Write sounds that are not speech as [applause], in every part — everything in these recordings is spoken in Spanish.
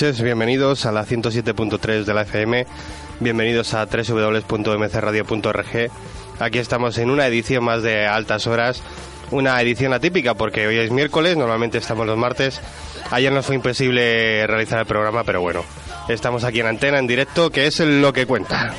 Bienvenidos a la 107.3 de la FM, bienvenidos a www.mcradio.org. Aquí estamos en una edición más de Altas Horas, una edición atípica porque hoy es miércoles, normalmente estamos los martes. Ayer nos fue imposible realizar el programa, pero bueno, estamos aquí en antena, en directo, que es lo que cuenta.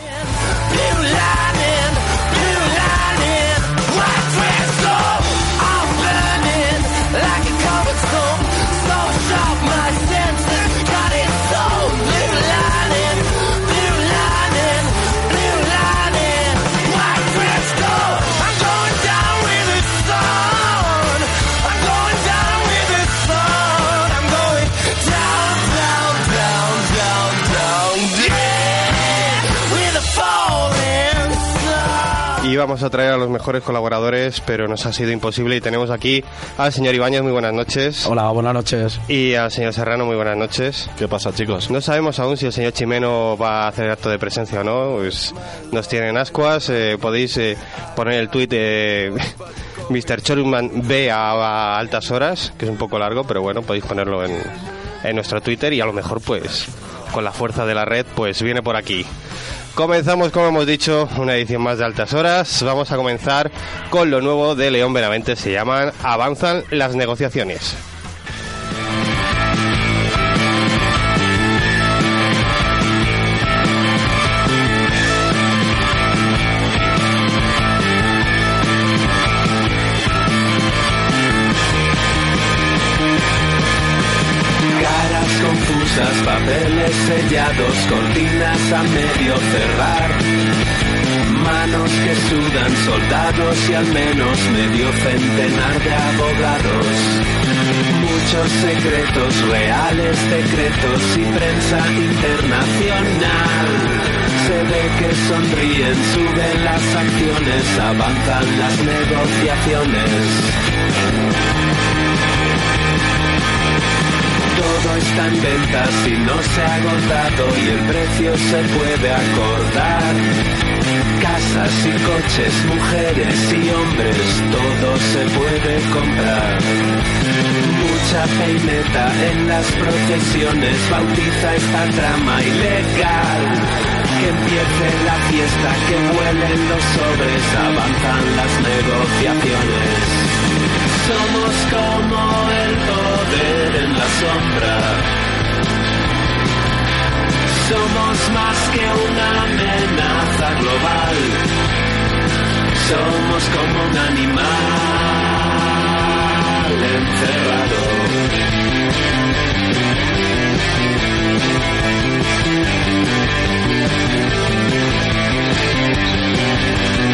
Vamos a traer a los mejores colaboradores, pero nos ha sido imposible y tenemos aquí al señor Ibáñez, muy buenas noches. Hola, buenas noches. Y al señor Serrano, muy buenas noches. ¿Qué pasa, chicos? No sabemos aún si el señor Chimeno va a hacer acto de presencia o no. Pues nos tienen ascuas. eh, podéis eh, poner el tuit de [laughs] Mr. Chorumman B a, a altas horas, que es un poco largo, pero bueno, podéis ponerlo en, en nuestro Twitter y a lo mejor, pues, con la fuerza de la red, pues viene por aquí. Comenzamos, como hemos dicho, una edición más de altas horas. Vamos a comenzar con lo nuevo de León Benavente. Se llaman Avanzan las negociaciones. Caras confusas, papeles sellados, cortinas a medio y al menos medio centenar de abogados. Muchos secretos reales, decretos y prensa internacional. Se ve que sonríen, suben las acciones, avanzan las negociaciones. Todo está en venta si no se ha agotado y el precio se puede acordar. Casas y coches, mujeres y hombres, todo se puede comprar. Mucha peineta en las procesiones bautiza esta trama ilegal. Que empiece la fiesta, que vuelen los sobres, avanzan las negociaciones. Somos como el poder en la sombra. Somos más que una amenaza global. Somos como un animal encerrado.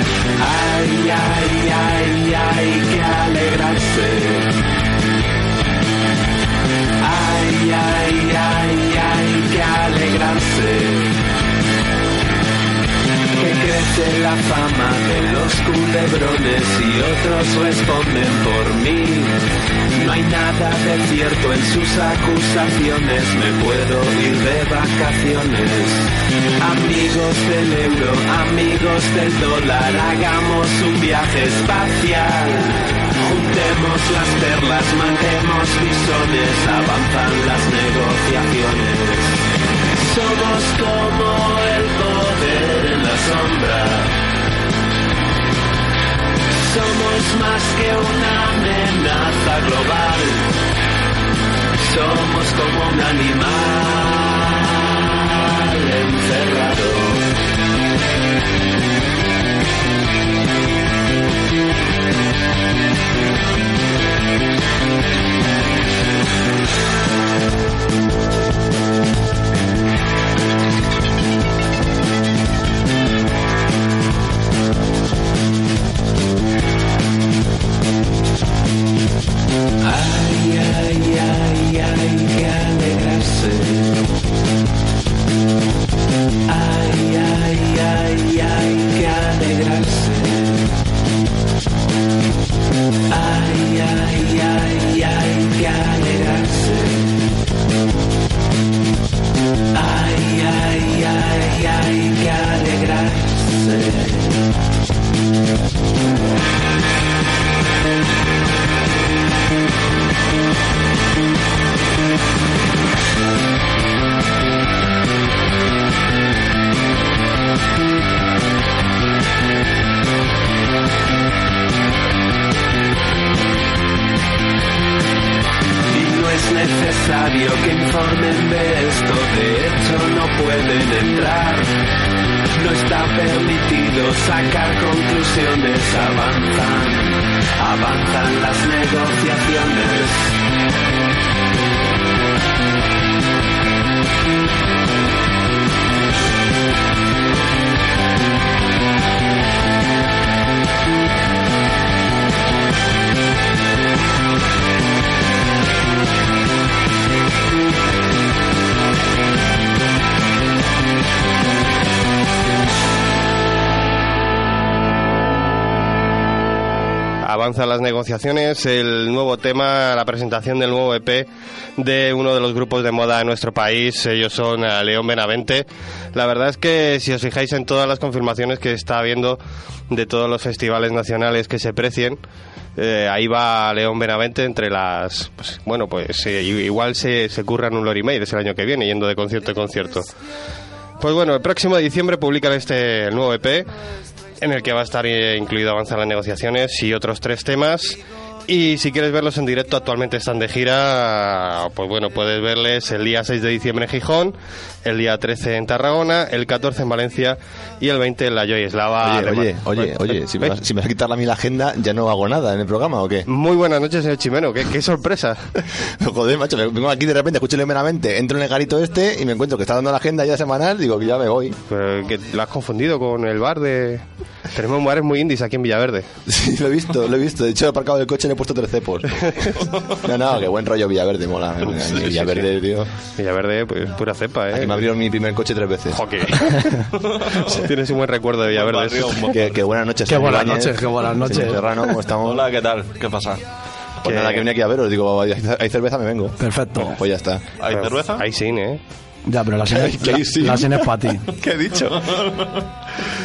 Ay, ay, ay, ay, que alegrarse. Ay, ay, ay, hay que alegrarse crece la fama de los culebrones y otros responden por mí. No hay nada de cierto en sus acusaciones, me puedo ir de vacaciones. Amigos del euro, amigos del dólar, hagamos un viaje espacial. Juntemos las perlas, matemos bisones, avanzan las negociaciones. Somos como el poder sombra. Somos más que una amenaza global. Somos como un animal negociaciones, el nuevo tema, la presentación del nuevo EP de uno de los grupos de moda de nuestro país, ellos son eh, León Benavente. La verdad es que si os fijáis en todas las confirmaciones que está habiendo de todos los festivales nacionales que se precien, eh, ahí va León Benavente entre las... pues, bueno, pues eh, igual se, se curran un Lori Meirs el año que viene, yendo de concierto en concierto. Pues bueno, el próximo de diciembre publican este nuevo EP en el que va a estar eh, incluido avanzar las negociaciones y otros tres temas. Y si quieres verlos en directo, actualmente están de gira. Pues bueno, puedes verles el día 6 de diciembre en Gijón, el día 13 en Tarragona, el 14 en Valencia y el 20 en la Joy Eslava. Oye, oye, oye, Bueno, oye, si me, ¿eh? vas, si me vas a quitar a mí la agenda, ya no hago nada en el programa, ¿o qué? Muy buenas noches, señor Chimeno. Qué, qué sorpresa. [laughs] Joder, macho, me- vengo aquí de repente, escucho meramente, entro en el garito este y me encuentro que está dando la agenda ya semanal, digo que ya me voy. Pero que lo has confundido con el bar de... Tenemos bares muy indies aquí en Villaverde. [laughs] Sí, lo he visto, lo he visto. De hecho, he aparcado el coche y le he puesto tres cepos. [laughs] No, no, qué buen rollo Villaverde, mola. Villaverde, tío. Villaverde, pues pura cepa, ¿eh? Aquí me abrieron mi primer coche tres veces. Joder. [laughs] Tienes un buen recuerdo de Villaverde. Qué, qué buenas noches. Qué buenas Ibáñez. noches, qué buenas noches. Serrano, ¿cómo estamos? Hola, ¿qué tal? ¿Qué pasa? Pues Que- nada, que vine aquí a veros. Digo, hay hay cerveza, me vengo. Perfecto. Pues ya está. ¿Hay cerveza? Ahí sí, ¿eh? Ya, pero la [laughs] cena, sí. la cena es para ti. [laughs] ¿Qué he dicho?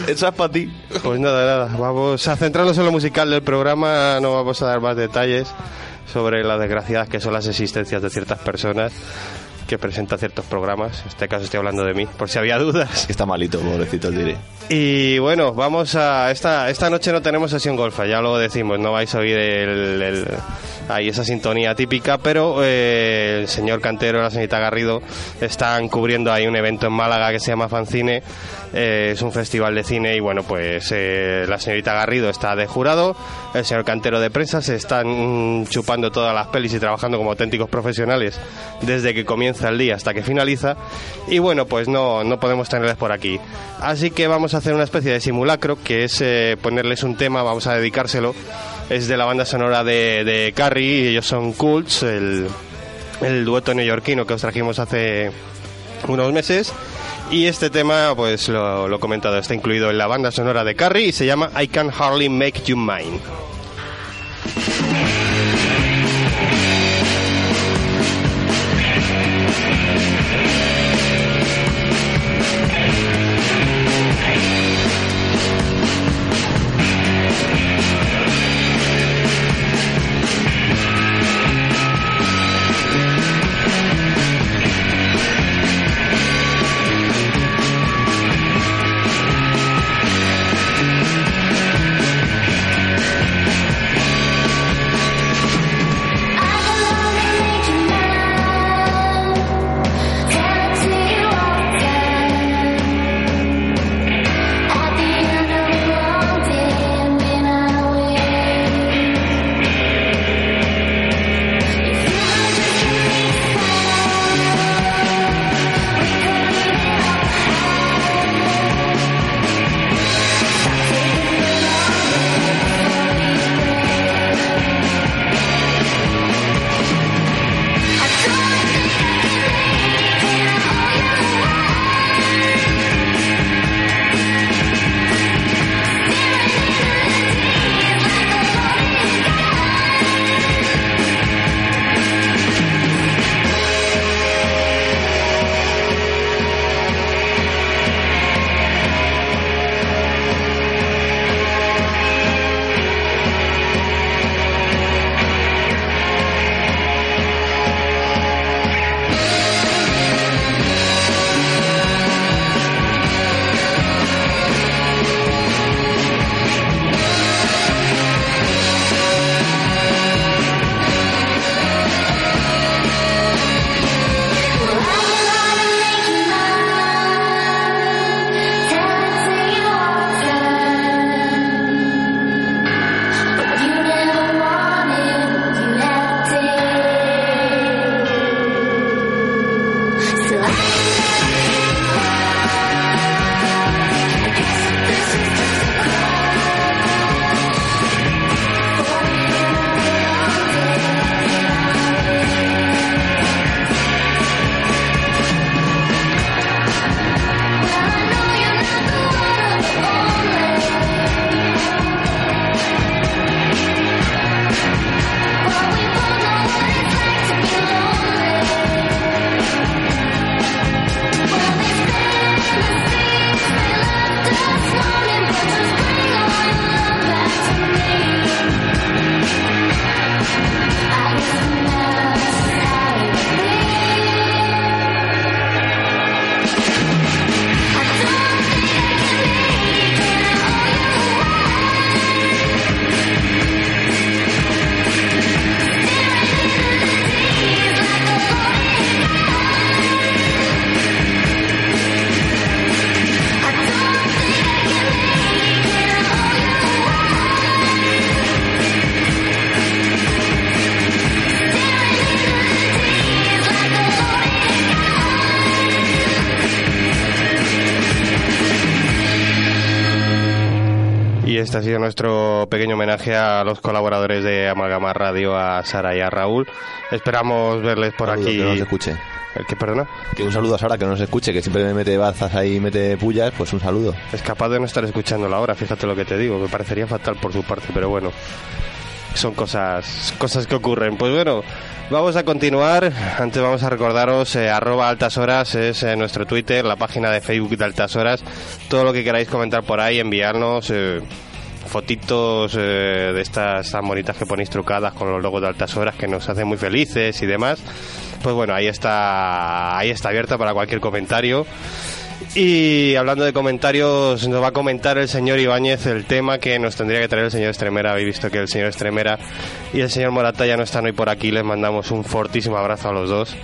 Esa es para ti. Pues nada, nada. Vamos a centrarnos en lo musical del programa. No vamos a dar más detalles sobre las desgraciadas que son las existencias de ciertas personas que presentan ciertos programas. En este caso estoy hablando de mí, por si había dudas. Está malito, pobrecito, diré. Y bueno, vamos a. Esta, esta noche no tenemos sesión golfa, ya lo decimos, no vais a oír el, el- ahí esa sintonía típica, pero eh, el señor Cantero y la señorita Garrido están cubriendo ahí un evento en Málaga que se llama Fancine. eh, es un festival de cine y bueno, pues eh, la señorita Garrido está de jurado, el señor Cantero de prensa, se están chupando todas las pelis y trabajando como auténticos profesionales desde que comienza el día hasta que finaliza. Y bueno, pues no, no podemos tenerles por aquí. Así que vamos a hacer una especie de simulacro, que es eh, ponerles un tema, vamos a dedicárselo. Es de la banda sonora de, de Carrie, y ellos son Cults, el, el dueto neoyorquino que os trajimos hace unos meses. Y este tema, pues lo, lo he comentado, está incluido en la banda sonora de Carrie y se llama I Can Hardly Make You Mine. Homenaje a los colaboradores de Amalgama Radio, a Sara y a Raúl. Esperamos verles por Saludo, aquí. Que no nos escuche. ¿El qué, perdona? Que un saludo a Sara que no nos escuche, que siempre me mete bazas ahí, mete pullas, pues un saludo. Es capaz de no estar escuchándola ahora, fíjate lo que te digo, me parecería fatal por su parte, pero bueno, son cosas, cosas que ocurren. Pues bueno, vamos a continuar. Antes vamos a recordaros, eh, arroba altas horas es eh, nuestro Twitter, la página de Facebook de altas horas. Todo lo que queráis comentar por ahí, enviarnos. eh, fotitos eh, de estas tan bonitas que ponéis trucadas con los logos de altas horas que nos hacen muy felices y demás pues bueno ahí está ahí está abierta para cualquier comentario y hablando de comentarios, nos va a comentar el señor Ibáñez el tema que nos tendría que traer el señor Estremera. Habéis visto que el señor Estremera y el señor Morata ya no están hoy por aquí. Les mandamos un fortísimo abrazo a los dos.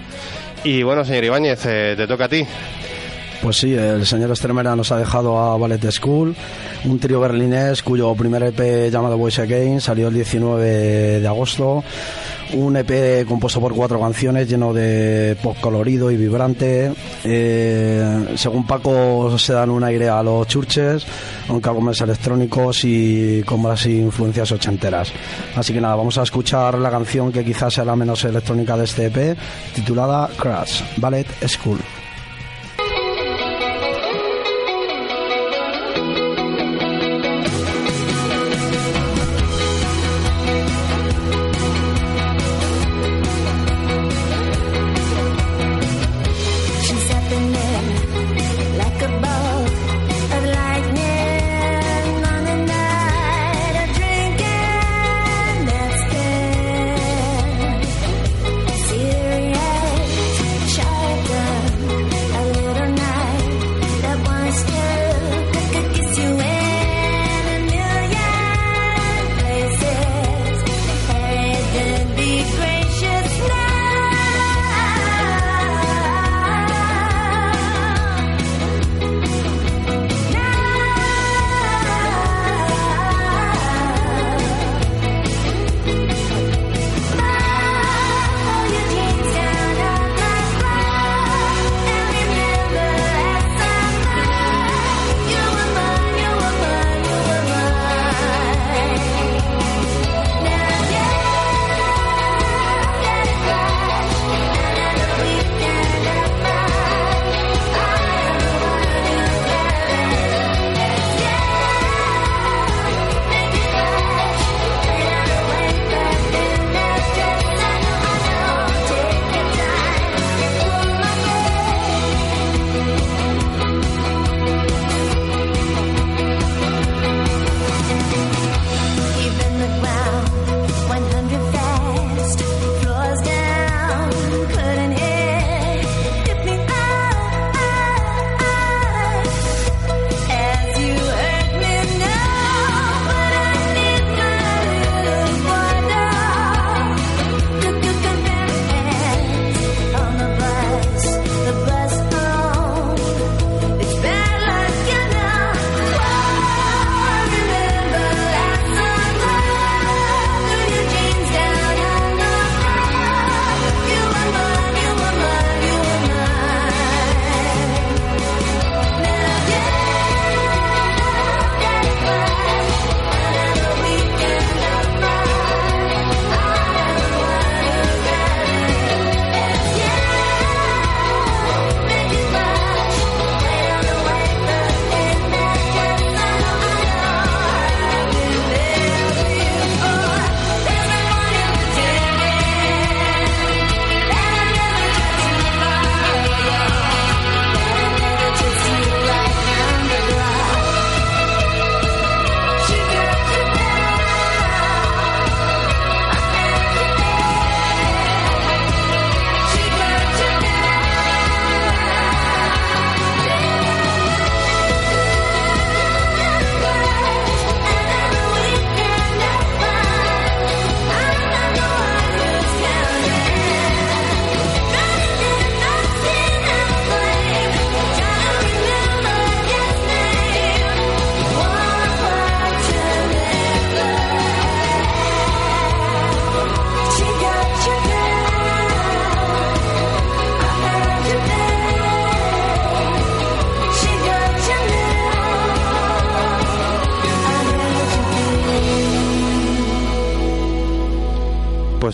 Y bueno, señor Ibáñez, eh, te toca a ti. Pues sí, el señor Estremera nos ha dejado a Ballet School, un trío berlinés cuyo primer EP llamado Voice Again salió el 19 de agosto. Un EP compuesto por cuatro canciones lleno de pop colorido y vibrante. Eh, según Paco se dan un aire a los churches, aunque algo más electrónicos y con más influencias ochenteras. Así que nada, vamos a escuchar la canción que quizás sea la menos electrónica de este EP, titulada Crash, Ballet School.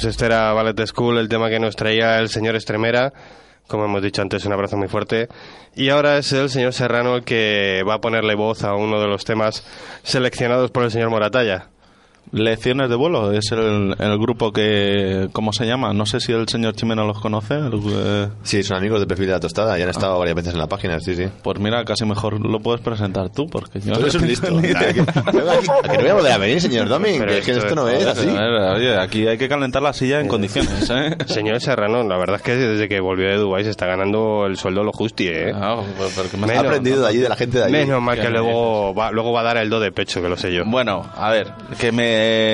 Pues este era Ballet School, el tema que nos traía el señor Estremera. Como hemos dicho antes, un abrazo muy fuerte. Y ahora es el señor Serrano el que va a ponerle voz a uno de los temas seleccionados por el señor Moratalla. Lecciones de vuelo es el, el grupo que. ¿Cómo se llama? No sé si el señor Chimeno los conoce. el, eh, Sí, son amigos de perfil de la tostada y han estado varias veces en la página, sí, sí. pues mira, casi mejor lo puedes presentar tú, porque yo. Tú eres un listo. Ni ¿A que, idea. a que no voy a volver a venir, señor Domin? Pero Que es que esto esto no es- así. Oye, aquí hay que calentar la silla en condiciones, ¿eh? Señor Serrano, la verdad es que desde que volvió de Dubái se está ganando el sueldo lo justi, ¿eh? Ah, pues, porque me Ha aprendido de allí, de la gente de allí. Menos mal que ¿Qué me luego va, luego va a dar el do de pecho, que lo sé yo. Bueno, a ver, que me,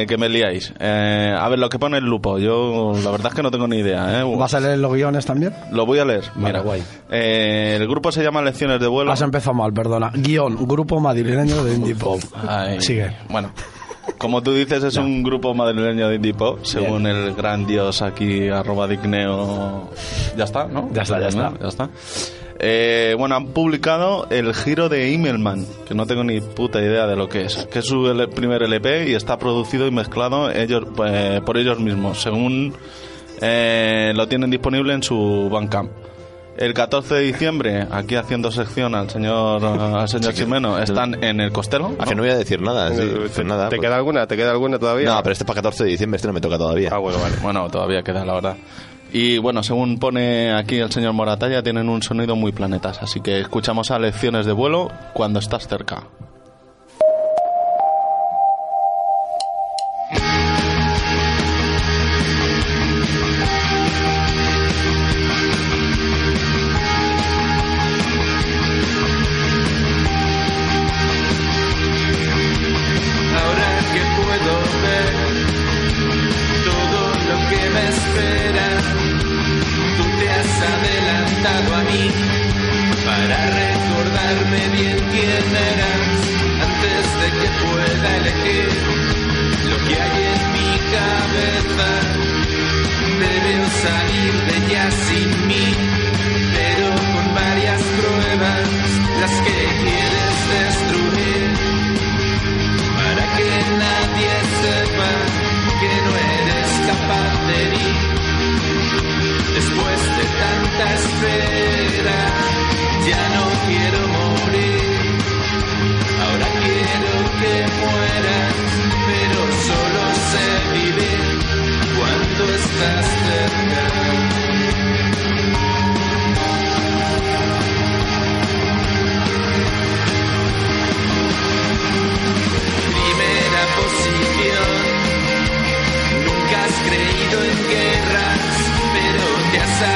que me liáis. Eh, a ver, lo que pone el lupo, yo la verdad es que no tengo ni idea. ¿eh? ¿Vas a leer los guiones también? Lo voy a leer. Vale, Mira, guay. Eh, el grupo se llama Lecciones de Vuelo. Has empezado mal, perdona. Guión, grupo madrileño de indie pop. Ay, Sigue. Bueno, como tú dices, es un grupo madrileño de indie pop, según el gran dios aquí, arroba digneo. Ya está, ¿no? Ya está, ya está. Ya está. Eh, bueno, han publicado el giro de Emailman, que no tengo ni puta idea de lo que es. Que es su primer LP y está producido y mezclado ellos, eh, por ellos mismos, según eh, lo tienen disponible en su Bandcamp. El 14 de diciembre, aquí haciendo sección al señor, al señor Chimeno, están en el Costelo. A que no voy a decir nada, sí, ¿Te, pues nada. te pues- queda alguna? ¿Te queda alguna todavía? No, pero este es para 14 de diciembre, este no me toca todavía. Ah, bueno, vale. Bueno, todavía queda, la verdad. Y bueno, según pone aquí el señor Moratalla, tienen un sonido muy planetas. Así que escuchamos a lecciones de vuelo cuando estás cerca.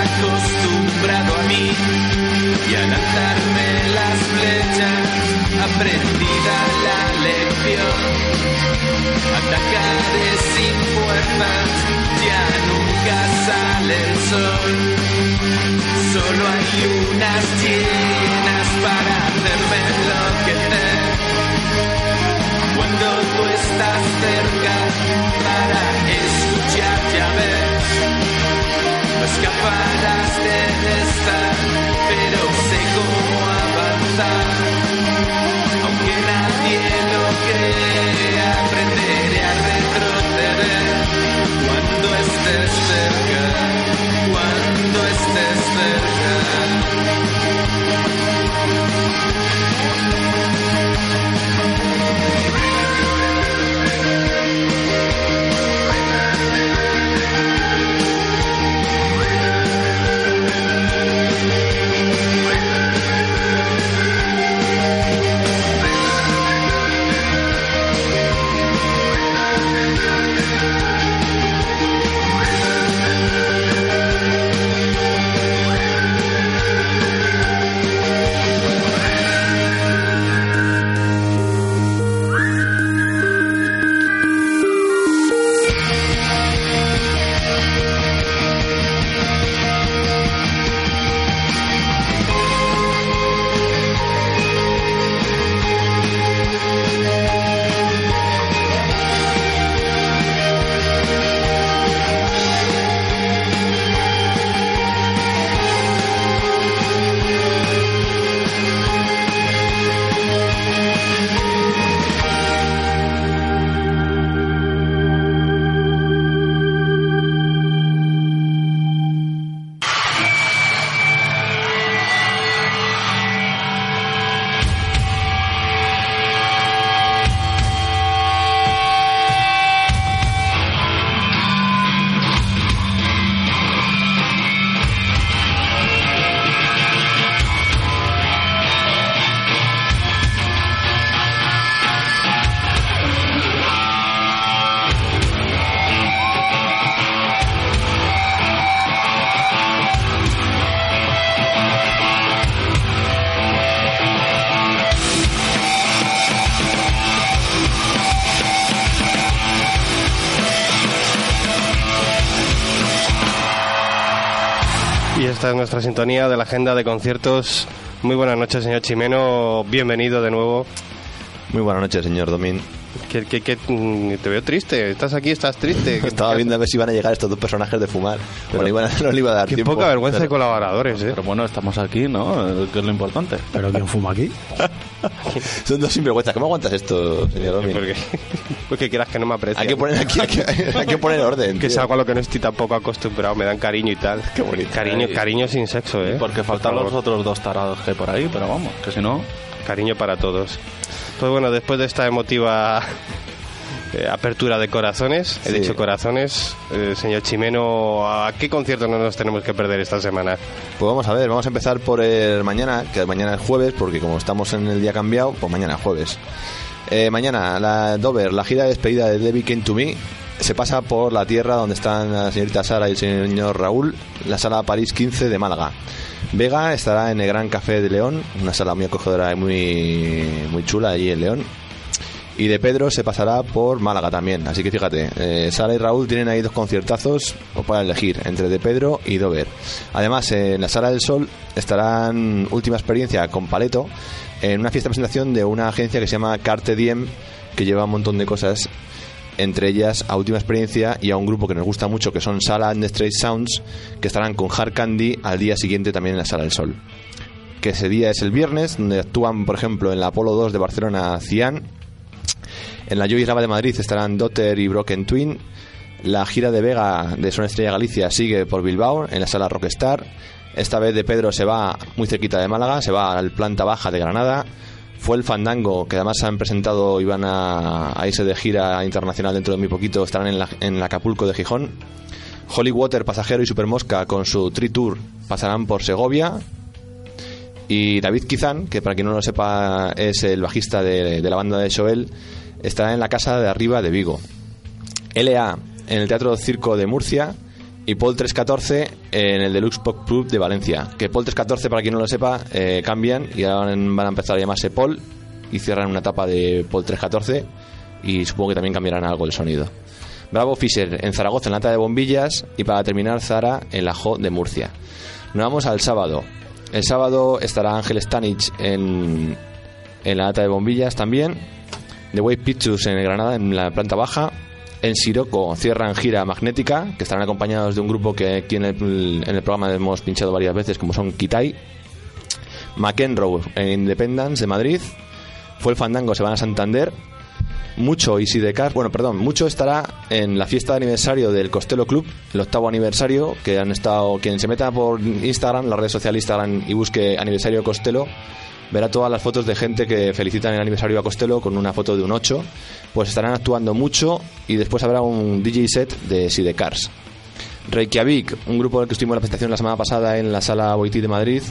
Acostumbrado a mí. Y al lanzarme las flechas, aprendida la lección. Atacaré sin fuerzas, ya nunca sale el sol. Solo hay lunas llenas para hacerme enloquecer cuando tú estás cerca para escucharte a ver. No escaparás de esta, pero sé cómo avanzar. Aunque nadie lo crea, aprenderé a retroceder. Cuando estés cerca, cuando estés cerca. Nuestra sintonía de la agenda de conciertos. Muy buenas noches, señor Chimeno. Bienvenido de nuevo. Muy buenas noches, señor Domín. Que, que- que, mm, te veo triste. Estás aquí, estás triste. [laughs] Estaba viendo a ver si iban a llegar estos dos personajes de fumar. Pero no, iban a- no le iba a dar Qué tiempo. poca vergüenza de colaboradores, ¿eh? Pero bueno, estamos aquí, ¿no? Que es lo importante. ¿Pero quién fuma aquí? [laughs] Son dos sinvergüenzas. ¿Cómo aguantas esto, señor Domín? Porque, porque quieras que no me aprecie. Hay que poner aquí, hay que, hay que poner orden. Que es algo a lo que no estoy tampoco acostumbrado. Me dan cariño y tal. Qué bonito. Cariño, Ay. cariño sin sexo, ¿eh? Porque faltan Por los otros dos tarados que hay por ahí, pero vamos, que si no... Cariño para todos. Pues bueno, después de esta emotiva eh, apertura de corazones, he Sí. dicho corazones, eh, señor Chimeno, ¿a qué concierto no nos tenemos que perder esta semana? Pues vamos a ver, vamos a empezar por el mañana, que mañana es jueves, porque como estamos en el día cambiado, pues mañana es jueves. Eh, mañana, la Dover, la gira de despedida de Debbie Came to Me, se pasa por la tierra donde están la señorita Sara y el señor Raúl, la sala París 15 de Málaga. Vega estará en el Gran Café de León, una sala muy acogedora y muy, muy chula allí en León. Y de Pedro se pasará por Málaga también. Así que fíjate, eh, Sara y Raúl tienen ahí dos conciertazos o para elegir entre de Pedro y Dover. Además, en la Sala del Sol estarán última experiencia con Paleto en una fiesta de presentación de una agencia que se llama Carte Diem, que lleva un montón de cosas, entre ellas a última experiencia y a un grupo que nos gusta mucho que son Sala and the Straight Sounds, que estarán con Hard Candy al día siguiente también en la Sala del Sol. Que ese día es el viernes, donde actúan, por ejemplo, en la Apolo 2 de Barcelona, Cian, en la Joy Rava de Madrid estarán Dotter y Broken Twin. La gira de Vega de Son Estrella Galicia sigue por Bilbao, en la sala Rockstar. Esta vez de Pedro se va muy cerquita de Málaga, se va al planta baja de Granada. Fue el Fandango, que además han presentado y van a, irse de gira internacional dentro de muy poquito, estarán en la, en Acapulco de Gijón. Holy Water, Pasajero y Supermosca con su Tree Tour pasarán por Segovia, y David Kizan, que para quien no lo sepa es el bajista de, de la banda de Joel, estará en la casa de arriba de Vigo. LA en el Teatro Circo de Murcia y Paul 314 en el Deluxe Pop Club de Valencia. Que Paul 314, para quien no lo sepa, eh, cambian y ahora van a empezar a llamarse Paul y cierran una etapa de Paul 314 y supongo que también cambiarán algo el sonido. Bravo Fisher en Zaragoza en la Lata de Bombillas y para terminar Zara en la Jo de Murcia. Nos vamos al sábado. El sábado estará Ángel Stanich en, en la Lata de Bombillas también. The Wave Pictures en Granada en la planta baja. En Siroco cierran gira magnética, que estarán acompañados de un grupo que aquí en el, en el programa hemos pinchado varias veces, como son Kitai. McEnroe en Independence de Madrid. Fue el Fandango, se van a Santander. Mucho y Sidecar, bueno, perdón, Mucho estará en la fiesta de aniversario del Costello Club, el octavo aniversario, que han estado, quien se meta por Instagram, la red social Instagram y busque aniversario Costello, verá todas las fotos de gente que felicitan el aniversario a Costello con una foto de un 8, pues estarán actuando mucho y después habrá un DJ set de Sidecars. Reykjavik, un grupo del que estuvimos en la presentación la semana pasada en la sala Boití de Madrid,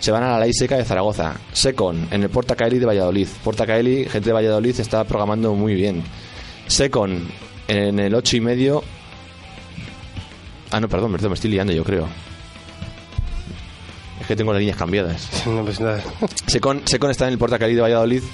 se van a la Ley Seca de Zaragoza. Secon, en el Porta Caeli de Valladolid. Porta Caeli, gente de Valladolid, está programando muy bien. Secon, en el 8 y medio. Ah, no, perdón, perdón, me estoy liando yo creo. Es que tengo las líneas cambiadas. [laughs] No, pues nada. Secon, Secon está en el Porta Caeli de Valladolid.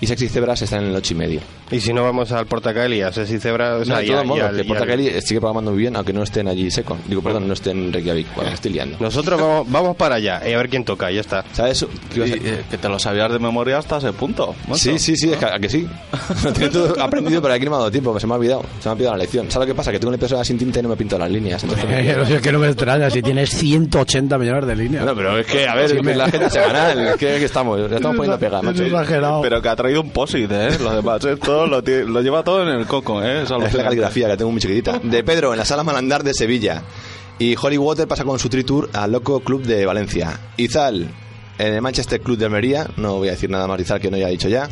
Y Sexy Cebras está en el 8 y medio. Y si no vamos al Portacaeli, a Sesi Cebra... o sea, No, de todos y modos, al- que y Porta al- sigue programando muy bien, aunque no estén allí Secon. Digo, perdón, no estén en Reykjavik. Bueno, estoy liando. Nosotros vamos, vamos para allá y a ver quién toca, ya está. ¿Sabes? ¿Qué ibas a- Y, eh, que te lo sabías de memoria hasta ese punto. macho. Sí, sí, sí, es que, ¿a que sí. [laughs] Lo tengo todo aprendido, pero aquí no me ha dado tiempo, se me ha olvidado. Se me ha olvidado la lección. ¿Sabes lo que pasa? Que tengo una impresora sin tinta y no me pinto las líneas. [laughs] Entonces, es que no me extraña, si tienes 180 millones de líneas. no, pero es que, a ver, Sí, es me- la gente se gana. Es que, que estamos, ya estamos [laughs] poniendo pega, Es macho. exagerado. Pero que ha traído un posit, ¿eh? Lo demás, esto lo, lo lleva todo en el coco, ¿eh? Es la caligrafía que tengo muy chiquitita. De Pedro, en la sala Malandar de Sevilla. Y Holly Water pasa con su Tree Tour al Loco Club de Valencia. Izal, en el Manchester Club de Almería. No voy a decir nada más de Izal que no haya dicho ya.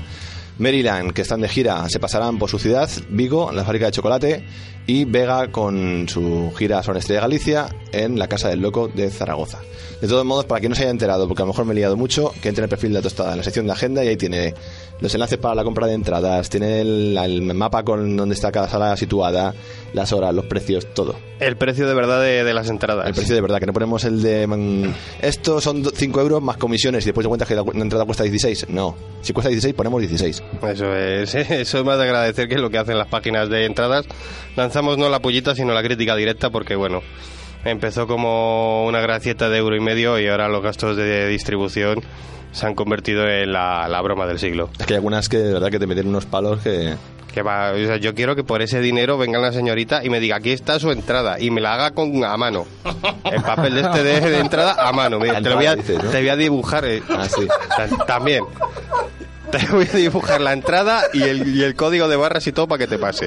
Maryland, que están de gira, se pasarán por su ciudad, Vigo, la fábrica de chocolate, y Vega con su gira Son Estrella Galicia en la Casa del Loco de Zaragoza. De todos modos, para quien no se haya enterado, porque a lo mejor me he liado mucho, que entre en el perfil de la tostada, en la sección de agenda, y ahí tiene los enlaces para la compra de entradas, tiene el, el mapa con donde está cada sala situada, las horas, los precios, todo. El precio de verdad de, de las entradas. El precio de verdad, que no ponemos el de... mm, Estos son 5 euros más comisiones y después de cuenta que la la entrada cuesta 16. No, si cuesta 16 ponemos 16. Eso es, [laughs] eso es más de agradecer que es lo que hacen las páginas de entradas. Lanzamos no la pollita, sino la crítica directa, porque bueno, empezó como una gracieta de euro y medio y ahora los gastos de distribución se han convertido en la, la broma del siglo. Es que hay algunas que de verdad que te meten unos palos que... Que va, o sea, yo quiero que por ese dinero venga la señorita y me diga aquí está su entrada y me la haga con a mano. El papel de este de, de entrada a mano. Mira, te, lo voy a, entrada, dices, ¿no? te voy a dibujar. eh, Ah, sí. ta- También. Te voy a dibujar la entrada y el, y el código de barras y todo para que te pase.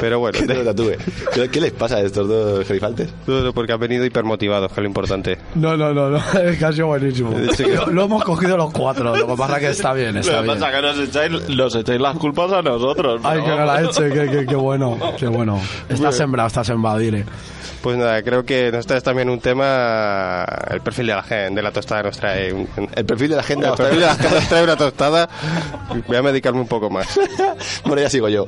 Pero bueno, te lo tatúe. ¿Qué, qué les pasa a estos dos gerifaltes? no, no, porque han venido hipermotivados, que es lo importante. No, no, no, no, [laughs] es que ha sido buenísimo. Sí, que- Lo, lo hemos cogido los cuatro, lo que pasa que está bien, está Lo que bien. pasa es que nos echáis, los echáis las culpas a nosotros. Ay, que no la eche, que, que, que bueno, qué bueno. Está sembrado, está sembrado, dile. Pues nada, creo que nos traes también un tema, el perfil de la gente, de la tostada nos trae un, El perfil de la agenda... el perfil de la gente nos trae una tostada. Voy a medicarme un poco más. [laughs] bueno, ya sigo yo.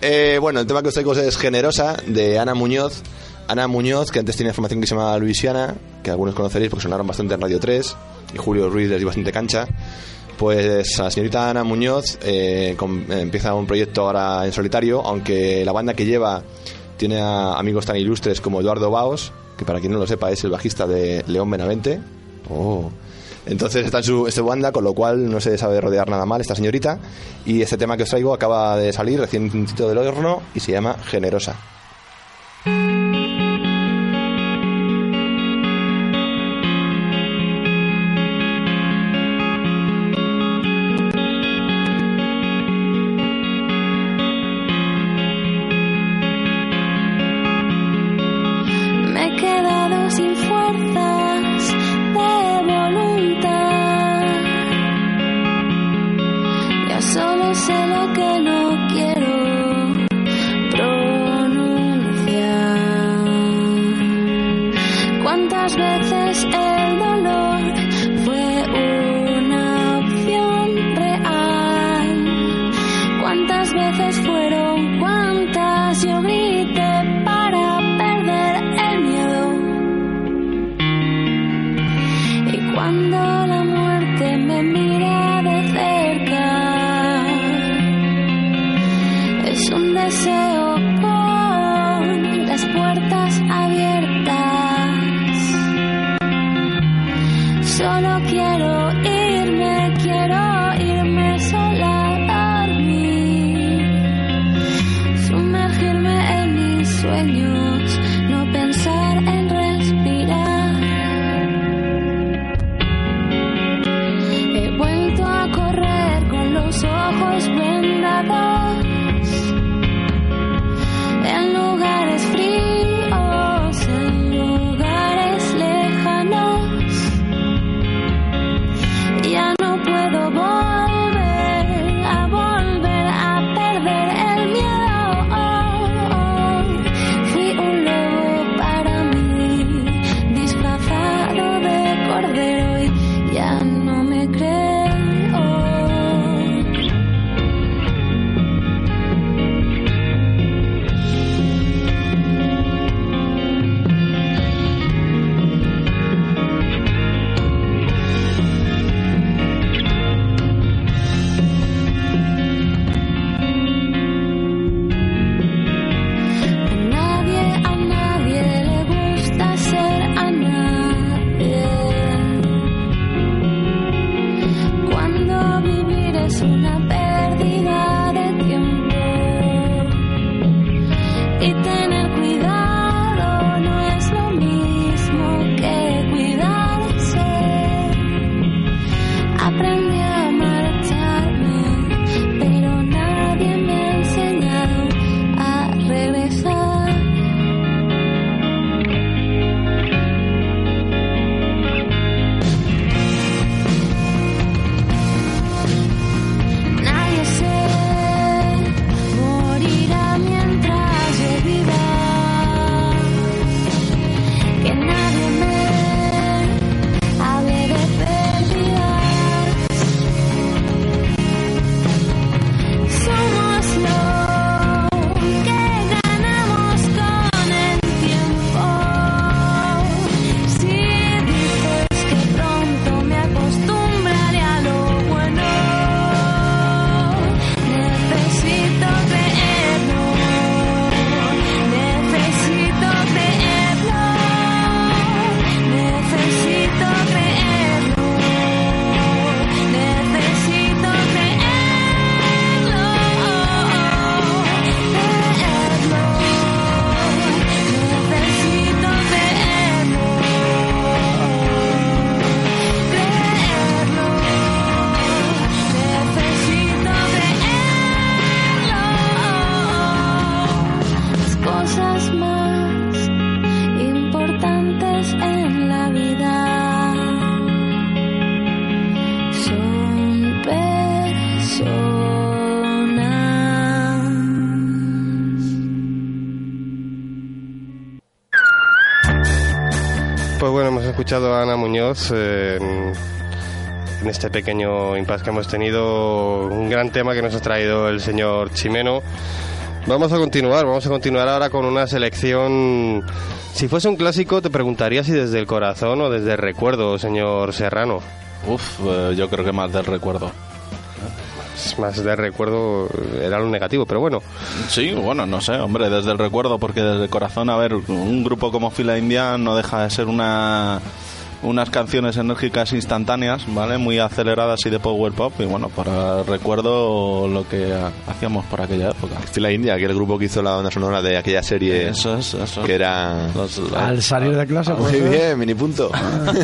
Eh, bueno, el tema que os traigo es Generosa, de Ana Muñoz. Ana Muñoz, que antes tenía formación que se llama Luisiana, que algunos conoceréis porque sonaron bastante en Radio 3, y Julio Ruiz les dio bastante cancha. Pues la señorita Ana Muñoz eh, com- eh, empieza un proyecto ahora en solitario, aunque la banda que lleva tiene a amigos tan ilustres como Eduardo Baos, que para quien no lo sepa es el bajista de León Benavente. Oh. Entonces está en su, en su banda, con lo cual no se sabe rodear nada mal esta señorita. Y este tema que os traigo acaba de salir recién del horno y se llama Generosa. Escuchado Ana Muñoz eh, en, en este pequeño impasse que hemos tenido, un gran tema que nos ha traído el señor Chimeno. Vamos a continuar, vamos a continuar ahora con una selección. Si fuese un clásico, te preguntaría si desde el corazón o desde el recuerdo, señor Serrano. Uf, eh, yo creo que más del recuerdo. Más de recuerdo, era lo negativo, pero bueno. Sí, bueno, no sé, hombre, desde el recuerdo, porque desde el corazón, a ver, un grupo como Fila India no deja de ser una unas canciones enérgicas instantáneas, ¿vale? Muy aceleradas y de power pop y bueno, para recuerdo lo que ha- hacíamos por aquella época. Fila India, aquel grupo que hizo la banda sonora de aquella serie Eso es, eso. que era... Los- Al salir de clase, Muy pues, bien, mini punto.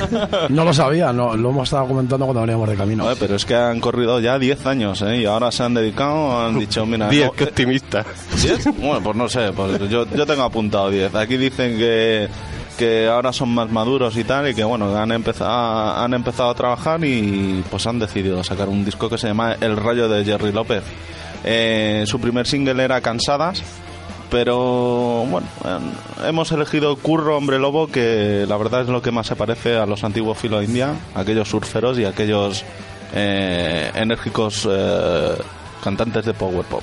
[laughs] no lo sabía, no, lo hemos estado comentando cuando veníamos de camino. Joder, pero es que han corrido ya 10 años, ¿eh? Y ahora se han dedicado, han dicho, mira... Diez, no, qué optimista. ¿Diez? Bueno, pues no sé, pues yo, yo tengo apuntado 10. Aquí dicen que, que ahora son más maduros y tal, y que bueno, han empezado, han empezado a trabajar y pues han decidido sacar un disco que se llama El Rayo de Jerry López. Eh, su primer single era Cansadas, pero bueno, eh, hemos elegido Curro Hombre Lobo, que la verdad es lo que más se parece a los antiguos Filo India, aquellos surferos y aquellos eh, enérgicos eh, cantantes de Power Pop.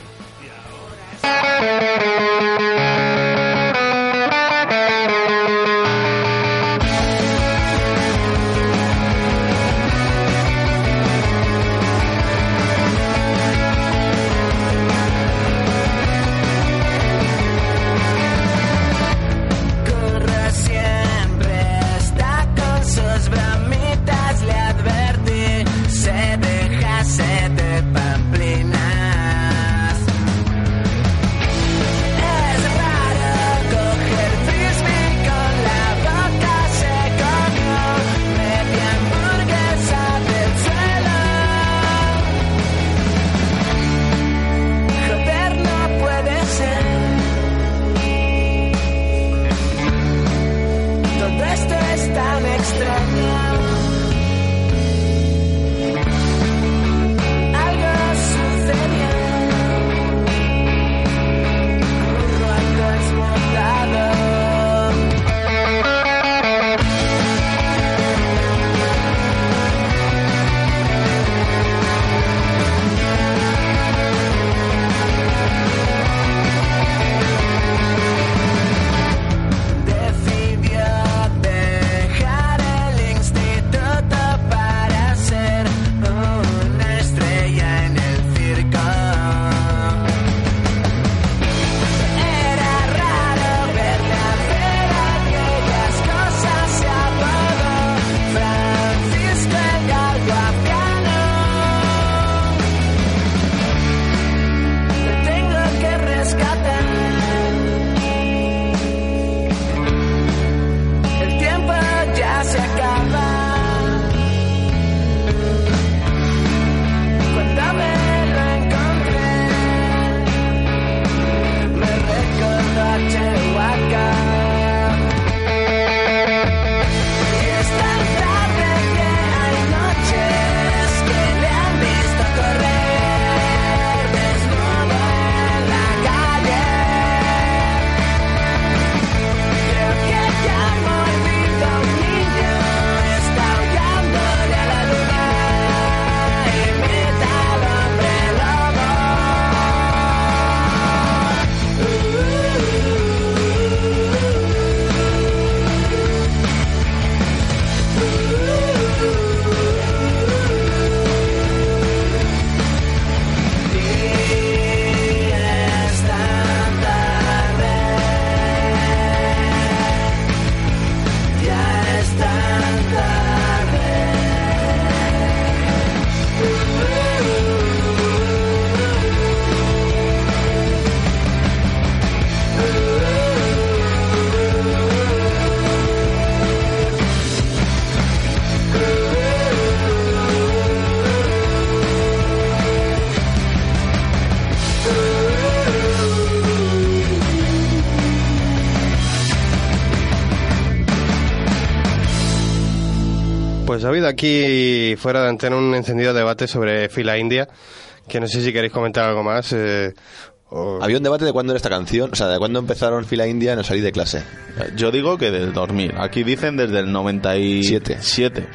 Pues ha habido aquí fuera de antena un encendido debate sobre fila india, que no sé si queréis comentar algo más. eh, o- Había un debate de cuándo era esta canción, o sea, de cuándo empezaron fila india en salir de clase. Yo digo que del 2000. Aquí dicen desde el 97. Siete.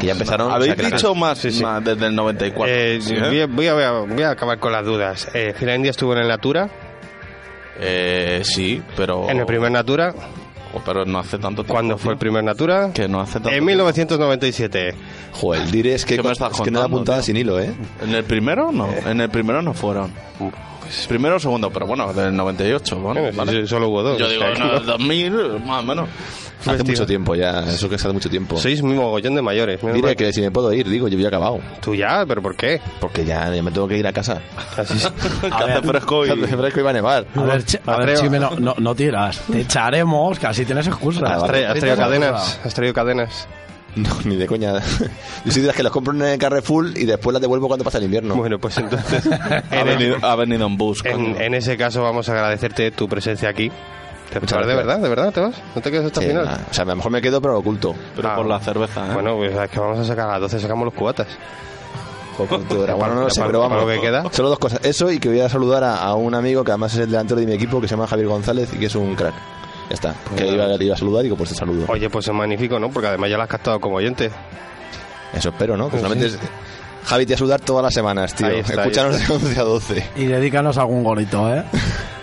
Que ya empezaron, Habéis o sea, la dicho más, Sí, sí. más desde el 94. Eh, ¿sí, eh? voy, a, voy a- voy a acabar con las dudas. Eh, Finlandia estuvo en el Natura, Eh, sí, pero. en el primer Natura. Pero no hace tanto tiempo. ¿Cuándo fue el primer Natura? Que no hace tanto En tiempo. 1997. Joder, el dire es que, ¿Qué me estás es que no da contando, puntada tío? sin hilo, ¿eh? ¿En el primero no? En el primero no fueron. Primero o segundo, pero bueno, del 98. Bueno, Bueno, vale. sí, solo hubo dos. Yo digo, no, no. 2000, más o menos. Hace Festival. mucho tiempo ya, eso que hace mucho tiempo. Sois un mogollón de mayores. Dire mal que si me puedo ir, digo, yo ya he acabado. Tú ya, pero ¿por qué? Porque ya, ya me tengo que ir a casa. Así es. Que hace fresco y... Hace fresco y va a nevar. A ver, Chi- a ver. Chime, no, no, no tiras. Te echaremos, que así tienes excusa. Ah, ¿Has, vale. tra- has traído cadenas? ¿Has traído cadenas? No, ni de coña. [laughs] Yo soy de las que los compro en el Carrefour y después las devuelvo cuando pasa el invierno. Bueno, pues entonces, [laughs] Ha en, venido, ha venido en bus. en- en ese caso vamos a agradecerte tu presencia aquí. ¿Te Muchas vas de verdad? ¿De verdad te vas? ¿No te quedas hasta Sí, el final? nada. O sea, a lo mejor me quedo, pero oculto. Pero Ah, por la cerveza, ¿eh? Bueno, pues es que vamos a sacar a las 12, sacamos los cubatas. [laughs] Bueno, no lo sé, pero vamos. lo que queda. Solo dos cosas. Eso y que voy a saludar a, a un amigo que además es el delantero de mi equipo, que se llama Javier González y que es un crack. Ya está. Que iba, le iba a saludar y digo, pues te saludo. Oye, pues es magnífico, ¿no? Porque además ya la has captado como oyente. Eso espero, ¿no? Que solamente es... Javi, te a saludar todas las semanas, tío. Está, Escúchanos de 11 a 12. Y dedícanos algún golito, ¿eh? [laughs]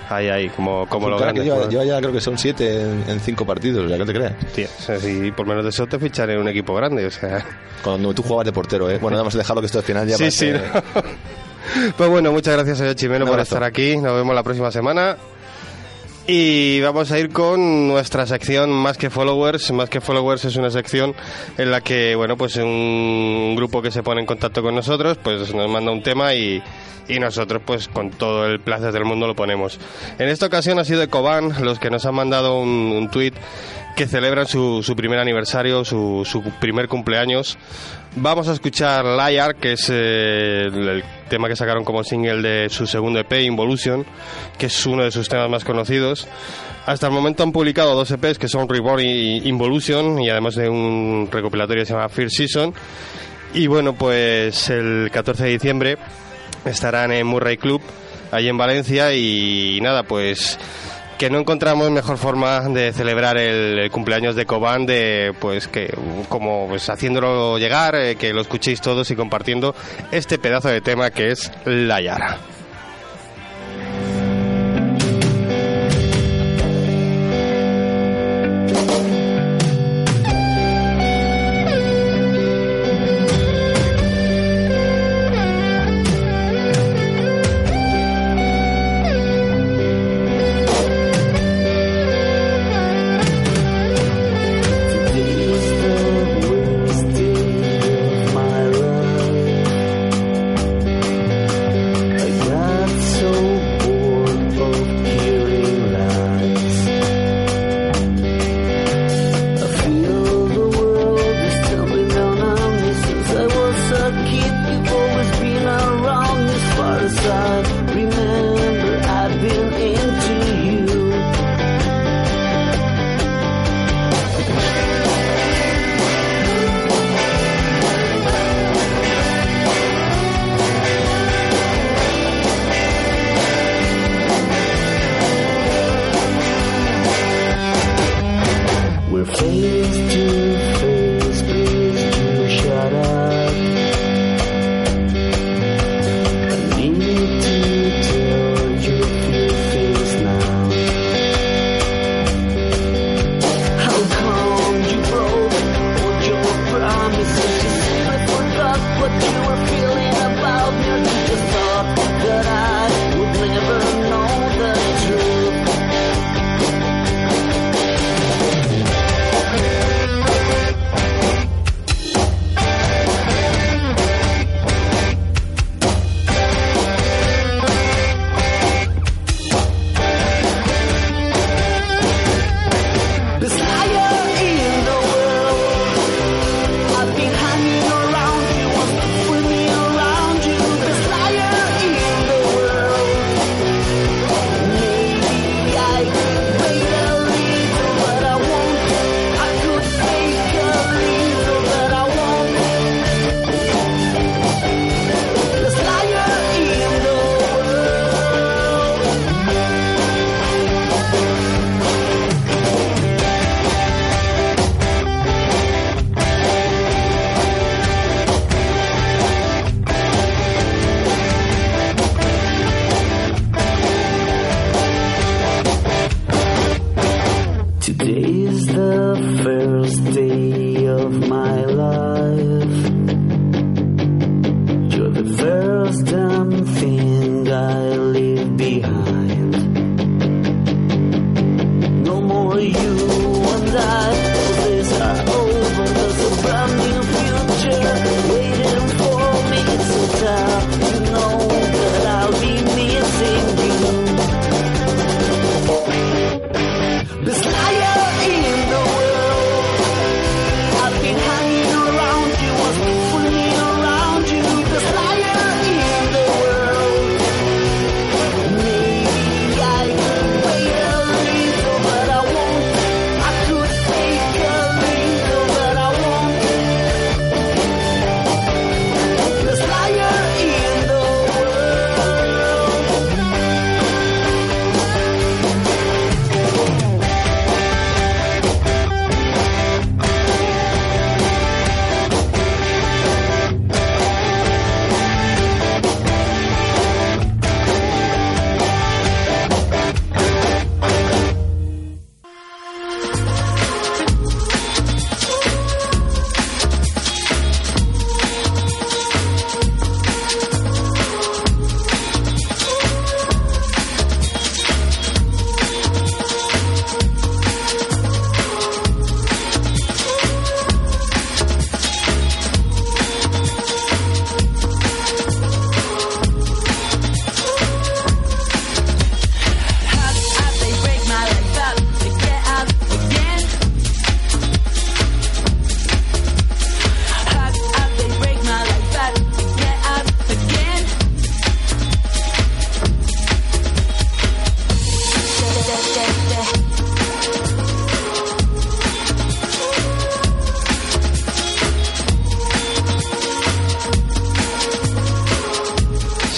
Ahí, ahí, como, como lo que grandes. lleva, como- lleva ya creo que son 7 en, en cinco partidos, o sea, que no te creas. Tío, o sea, si por menos de eso te ficharé en un equipo grande, o sea... Cuando tú jugabas de portero, ¿eh? Bueno, vamos a dejarlo que esto al final ya Sí, sí. parece- ¿no? [laughs] pues bueno, muchas gracias, señor Chimeno, por estar aquí. Nos vemos la próxima semana. Y vamos a ir con nuestra sección Más que Followers. Más que Followers es una sección en la que, bueno, pues un grupo que se pone en contacto con nosotros, pues nos manda un tema y, y nosotros, pues con todo el placer del mundo lo ponemos. En esta ocasión ha sido Ecoban los que nos han mandado un, un tuit que celebran su, su primer aniversario, su, su primer cumpleaños. Vamos a escuchar Liar, que es eh, el, tema que sacaron como single de su segundo EP, Involution, que es uno de sus temas más conocidos. Hasta el momento han publicado dos EPs que son Reborn y Involution, y además de un recopilatorio que se llama First Season. Y bueno, pues el 14 de diciembre estarán en Murray Club, allí en Valencia, y nada, pues que no encontramos mejor forma de celebrar el, cumpleaños de Cobán de pues que como pues haciéndolo llegar eh, que lo escuchéis todos y compartiendo este pedazo de tema que es la Yara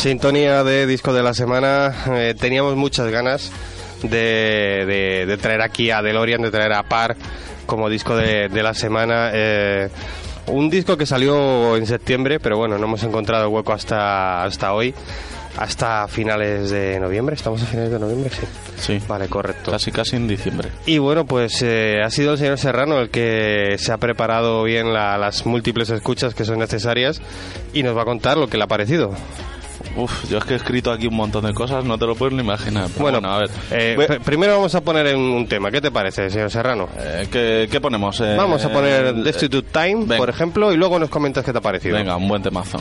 Sintonía de disco de la semana. Eh, teníamos muchas ganas de, de- de traer aquí a DeLorean, de traer a Par como disco de, de la semana. Eh, un disco que salió en septiembre, pero bueno, no hemos encontrado hueco hasta, hasta hoy. Hasta finales de noviembre. ¿Estamos a finales de noviembre? Sí. Sí. Vale, correcto. Casi, casi en diciembre. Y bueno, pues eh, ha sido el señor Serrano el que se ha preparado bien la- las múltiples escuchas que son necesarias y nos va a contar lo que le ha parecido. Uf, yo es que he escrito aquí un montón de cosas, no te lo puedes ni imaginar. Bueno, bueno, a ver. eh, primero vamos a poner en un tema. ¿Qué te parece, señor Serrano? eh, ¿qué, qué ponemos? Eh, vamos a poner eh, Destitute Time, venga. por ejemplo, y luego nos comentas qué te ha parecido. Venga, un buen temazo.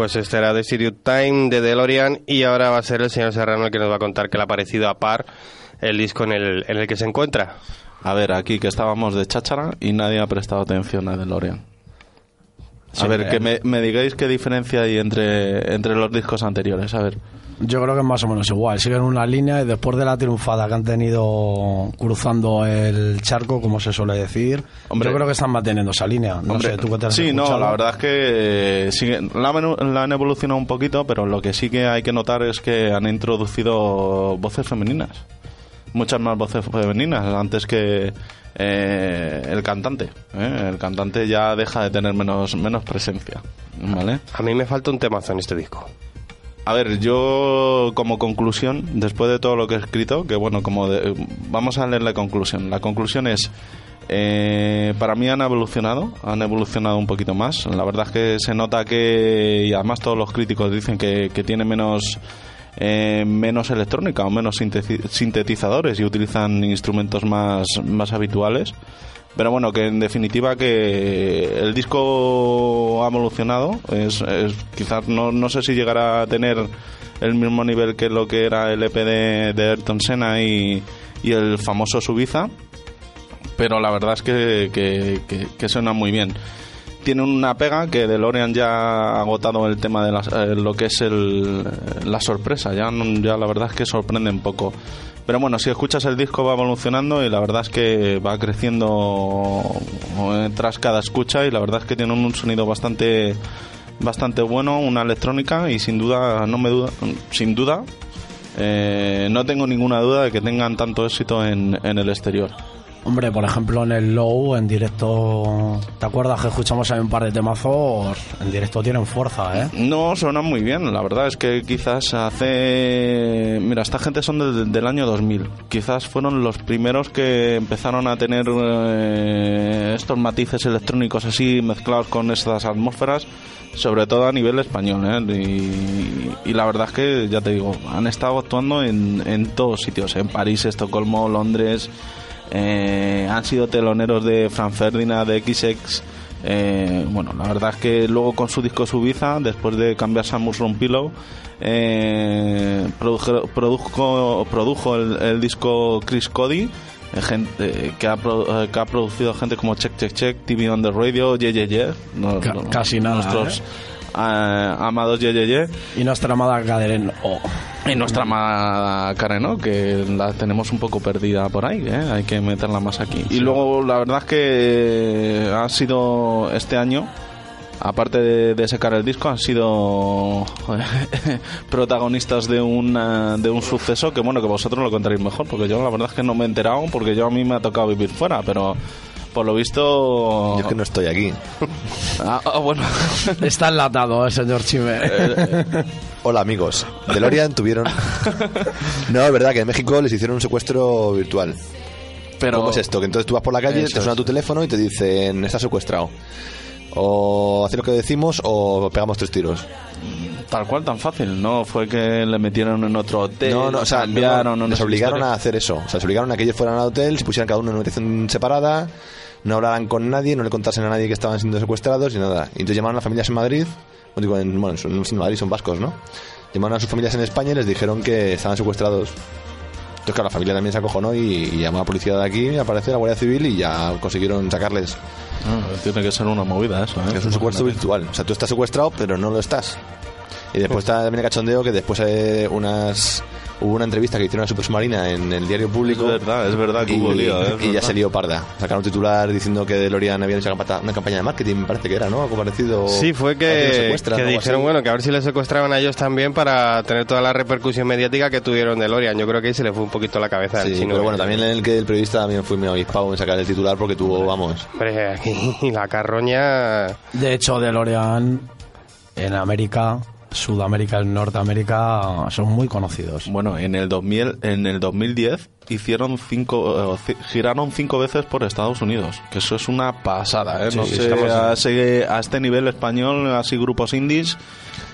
Pues este era The Serious Time de DeLorean y ahora va a ser el señor Serrano el que nos va a contar que le ha parecido a par el disco en el, en el que se encuentra. A ver, aquí que estábamos de cháchara y nadie ha prestado atención a DeLorean. A ver, eh. que me, me digáis qué diferencia hay entre, entre los discos anteriores. A ver. Yo creo que es más o menos igual. Siguen una línea y después de la triunfada que han tenido cruzando el charco, como se suele decir, Hombre. yo creo que están manteniendo esa línea. No Hombre, sé, tú qué te has Sí, no, la verdad es que eh, siguen- la, han- la han evolucionado un poquito, pero lo que sí que hay que notar es que han introducido voces femeninas. Muchas más voces femeninas antes que eh, el cantante. ¿eh? El cantante ya deja de tener menos, menos presencia. ¿Vale? A mí me falta un temazo en este disco. A ver, yo como conclusión, después de todo lo que he escrito, que bueno, como de- vamos a leer la conclusión. La conclusión es, eh, para mí han evolucionado, han evolucionado un poquito más. La verdad es que se nota que, y además todos los críticos dicen que, que tiene menos, eh, menos electrónica o menos sinteti- sintetizadores y utilizan instrumentos más, más habituales. Pero bueno, que en definitiva que el disco ha evolucionado. Es, quizás no, no sé si llegará a tener el mismo nivel que lo que era el EP de, de Ayrton Senna y, y el famoso Subiza. Pero la verdad es que, que, suena muy bien. Tiene una pega que DeLorean ya ha agotado el tema de las- eh, lo que es el, la sorpresa. Ya, ya la verdad es que sorprende un poco. Pero bueno, si escuchas el disco va evolucionando y la verdad es que va creciendo eh, tras cada escucha y la verdad es que tiene un sonido bastante bastante bueno, una electrónica y sin duda no me duda, sin duda eh, no tengo ninguna duda de que tengan tanto éxito en, en el exterior. Hombre, por ejemplo, en el Low, en directo, ¿te acuerdas que escuchamos ahí un par de temazos? En directo tienen fuerza, ¿eh? No, suenan muy bien. La verdad es que quizás hace... Mira, esta gente son del, del año 2000. Quizás fueron los primeros que empezaron a tener eh, estos matices electrónicos así mezclados con estas atmósferas, sobre todo a nivel español. ¿eh? Y, y la verdad es que, ya te digo, han estado actuando en, en todos sitios. En París, Estocolmo, Londres... eh, han sido teloneros de Fran Ferdinand, de XX... Eh, bueno, la verdad es que luego con su disco Subiza, después de cambiarse a Mushroom Pillow, eh, produjo, produjo, produjo el, el disco Chris Cody, eh, gente, eh, que, ha, pro- eh, que ha producido gente como Check Check Check, TV on the Radio, Ye Ye Ye, no- Ca- no- casi nada, nuestros ¿eh? eh, amados Ye Ye Ye. Y nuestra amada Caderen. Y nuestra amada Karen, ¿no? Que la tenemos un poco perdida por ahí, ¿eh? Hay que meterla más aquí. Y luego, la verdad es que ha sido este año aparte de, de sacar el disco, han sido [laughs] protagonistas de, una, de un suceso que, bueno, que vosotros lo contaréis mejor, porque yo la verdad es que no me he enterado, porque yo a mí me ha tocado vivir fuera, pero por lo visto... Yo es que no estoy aquí. Ah, ah, bueno. [laughs] Está enlatado el señor Chime. Hola amigos. DeLorean tuvieron... [laughs] No, es verdad que en México les hicieron un secuestro virtual. Pero- ¿Cómo es esto? Que entonces tú vas por la calle, Eso te suena es. tu teléfono y te dicen, estás secuestrado. O hacer lo que decimos o pegamos tres tiros. Tal cual, tan fácil. No fue que le metieron en otro hotel, no, no, o sea, cambiaron, no, les obligaron historia. a hacer eso. O sea, les obligaron a que ellos fueran al hotel, se pusieran cada uno en una habitación separada, no hablaran con nadie, no le contasen a nadie que estaban siendo secuestrados y nada. Y entonces llamaron a las familias en Madrid, bueno, digo, en, bueno, en Madrid son vascos, ¿no? Llamaron a sus familias en España y les dijeron que estaban secuestrados. Entonces, claro, la familia también se acojonó y, y llamó a la policía de aquí, apareció la Guardia Civil y ya consiguieron sacarles. Ah, tiene que ser una movida eso, ¿eh? Es un secuestro virtual. O sea, tú estás secuestrado, pero no lo estás. Y después está también el cachondeo que después eh, unas hubo una entrevista que hicieron a Super Submarina en el diario público. Es verdad, es verdad que y, hubo lío, ¿eh? Y ya se lió parda. Sacaron un titular diciendo que DeLorean había hecho una campaña- de marketing, me parece que era, ¿no? Algo parecido. Sí, fue que que, dijeron, así. bueno, que a ver si les secuestraban a ellos también para tener toda la repercusión mediática que tuvieron de Lorian. Yo creo que ahí se le fue un poquito la cabeza al Sí, chino. pero bueno, también el que el periodista también fue muy avispado en sacar el titular porque tuvo, vamos. Hombre, aquí [laughs] la carroña... De hecho, DeLorean en América, Sudamérica y Norteamérica son muy conocidos. Bueno, en el 2000, en el 2010 hicieron cinco, eh, giraron cinco veces por Estados Unidos, que eso es una pasada, ¿eh? No Sí, sé, a, ese- a este nivel español, así grupos indies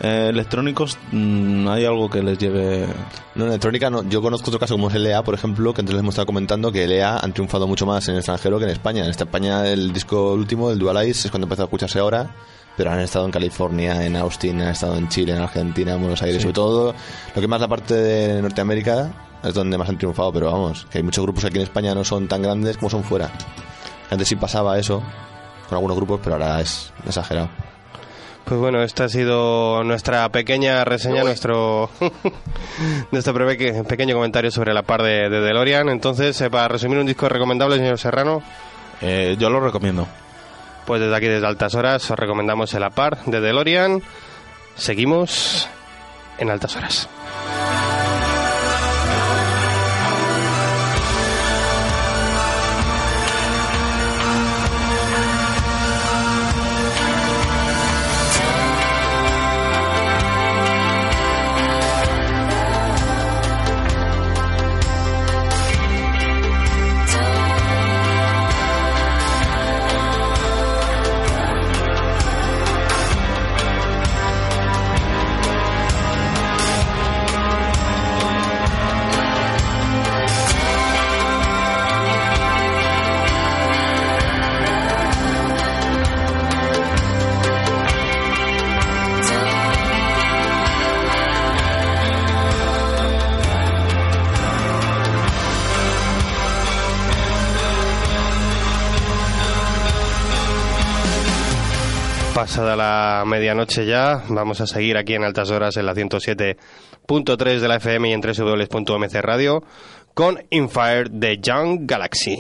eh, electrónicos, mm, hay algo que les lleve... No, en electrónica no. Yo conozco otro caso como es LA, por ejemplo, que antes les hemos estado comentando que LA han triunfado mucho más en el extranjero que en España. En esta España el disco último, el Dual Eyes, es cuando empezó a escucharse ahora, pero han estado en California, en Austin, han estado en Chile, en Argentina, en Buenos Aires, sobre todo lo que más la parte de Norteamérica es donde más han triunfado, pero vamos, que hay muchos grupos aquí en España no son tan grandes como son fuera. Antes sí pasaba eso con algunos grupos, pero ahora es exagerado. Pues bueno, esta ha sido nuestra pequeña reseña, nuestro [laughs] nuestro peque- pequeño comentario sobre la par de, de DeLorean. Entonces, eh, para resumir un disco recomendable, señor Serrano, Eh, yo lo recomiendo. pues desde aquí, desde Altas Horas, os recomendamos el par de DeLorean. Seguimos en Altas Horas. Pasada la medianoche ya, vamos a seguir aquí en Altas Horas en la 107.3 de la FM y en www.mc Radio con Infire de Young Galaxy.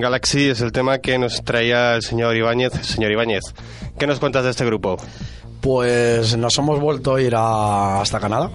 Galaxy es el tema que nos traía el señor Ibáñez. Señor Ibáñez, ¿qué nos cuentas de este grupo? Pues nos hemos vuelto a ir a- hasta Canadá.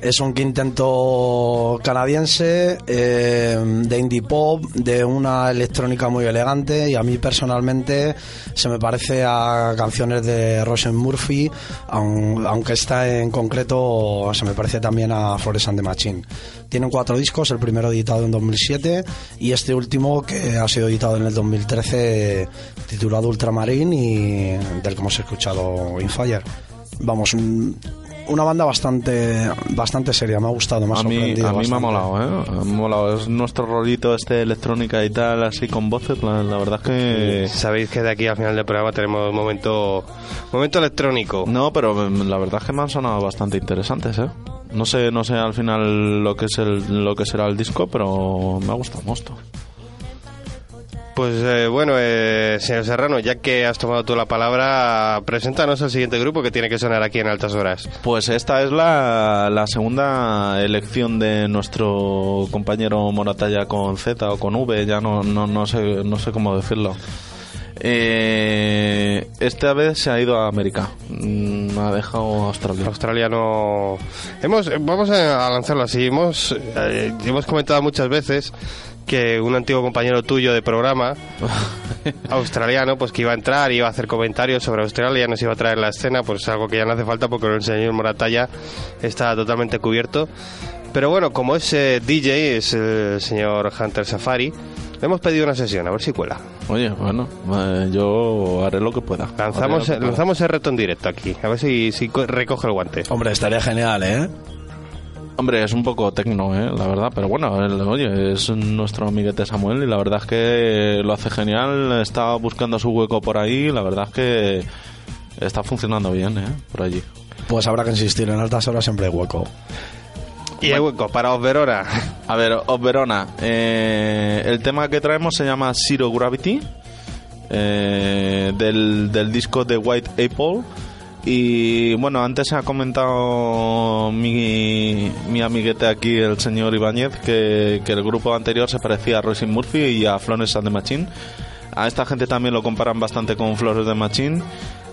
Es un quinteto canadiense eh, de indie pop, de una electrónica muy elegante y a mí personalmente se me parece a canciones de Rosen Murphy, aun- aunque esta en concreto se me parece también a Flores and the Machine. Tienen cuatro discos, el primero editado en 2007 y este último que ha sido editado en el 2013 titulado Ultramarine y del que hemos escuchado Infire. Vamos, un- una banda bastante bastante seria, me ha gustado, me ha A mí, a mí me ha molado, ¿eh? Me ha molado. Es nuestro rolito este electrónica y tal, así con voces. La, la verdad es que... Sabéis que de aquí al final del programa tenemos momento momento electrónico. No, pero mm, la verdad es que me han sonado bastante interesantes, ¿eh? No sé, no sé al final lo que es el, lo que será el disco, pero me ha gustado mucho. Pues eh, bueno, eh, señor Serrano, ya que has tomado tú la palabra, preséntanos el siguiente grupo que tiene que sonar aquí en altas horas. Pues esta es la, la segunda elección de nuestro compañero Moratalla con Z o con V, ya no, no, no, sé, no sé cómo decirlo. Eh, esta vez se ha ido a América, Mm, ha dejado Australia. Australia no... Hemos, vamos a lanzarlo así. Hemos, eh, hemos comentado muchas veces que un antiguo compañero tuyo de programa, [laughs] australiano, pues que iba a entrar, iba a hacer comentarios sobre Australia, nos iba a traer la escena, pues algo que ya no hace falta porque el señor Moratalla está totalmente cubierto. Pero bueno, como es eh, DJ, es el señor Hunter Safari, le hemos pedido una sesión, a ver si cuela. Oye, bueno, eh, yo haré lo que pueda. Lanzamos, que pueda. lanzamos el reto en directo aquí, a ver si, si co- recoge el guante. Hombre, estaría genial, ¿eh? Hombre, es un poco tecno, ¿eh? la verdad, pero bueno, el- oye, es nuestro amiguete Samuel y la verdad es que lo hace genial, está buscando su hueco por ahí, la verdad es que está funcionando bien, ¿eh? Por allí. Pues habrá que insistir, en altas horas siempre hay hueco. Y hay hueco para Osverona. A ver, Os Verona, eh, el tema que traemos se llama Zero Gravity, eh, del, del disco de White Apple. Y bueno, antes ha comentado mi, mi amiguete aquí, el señor Ibáñez, que, que el grupo anterior se parecía a Roisin Murphy y a Flores and the Machine. A esta gente también lo comparan bastante con Flores de Machine.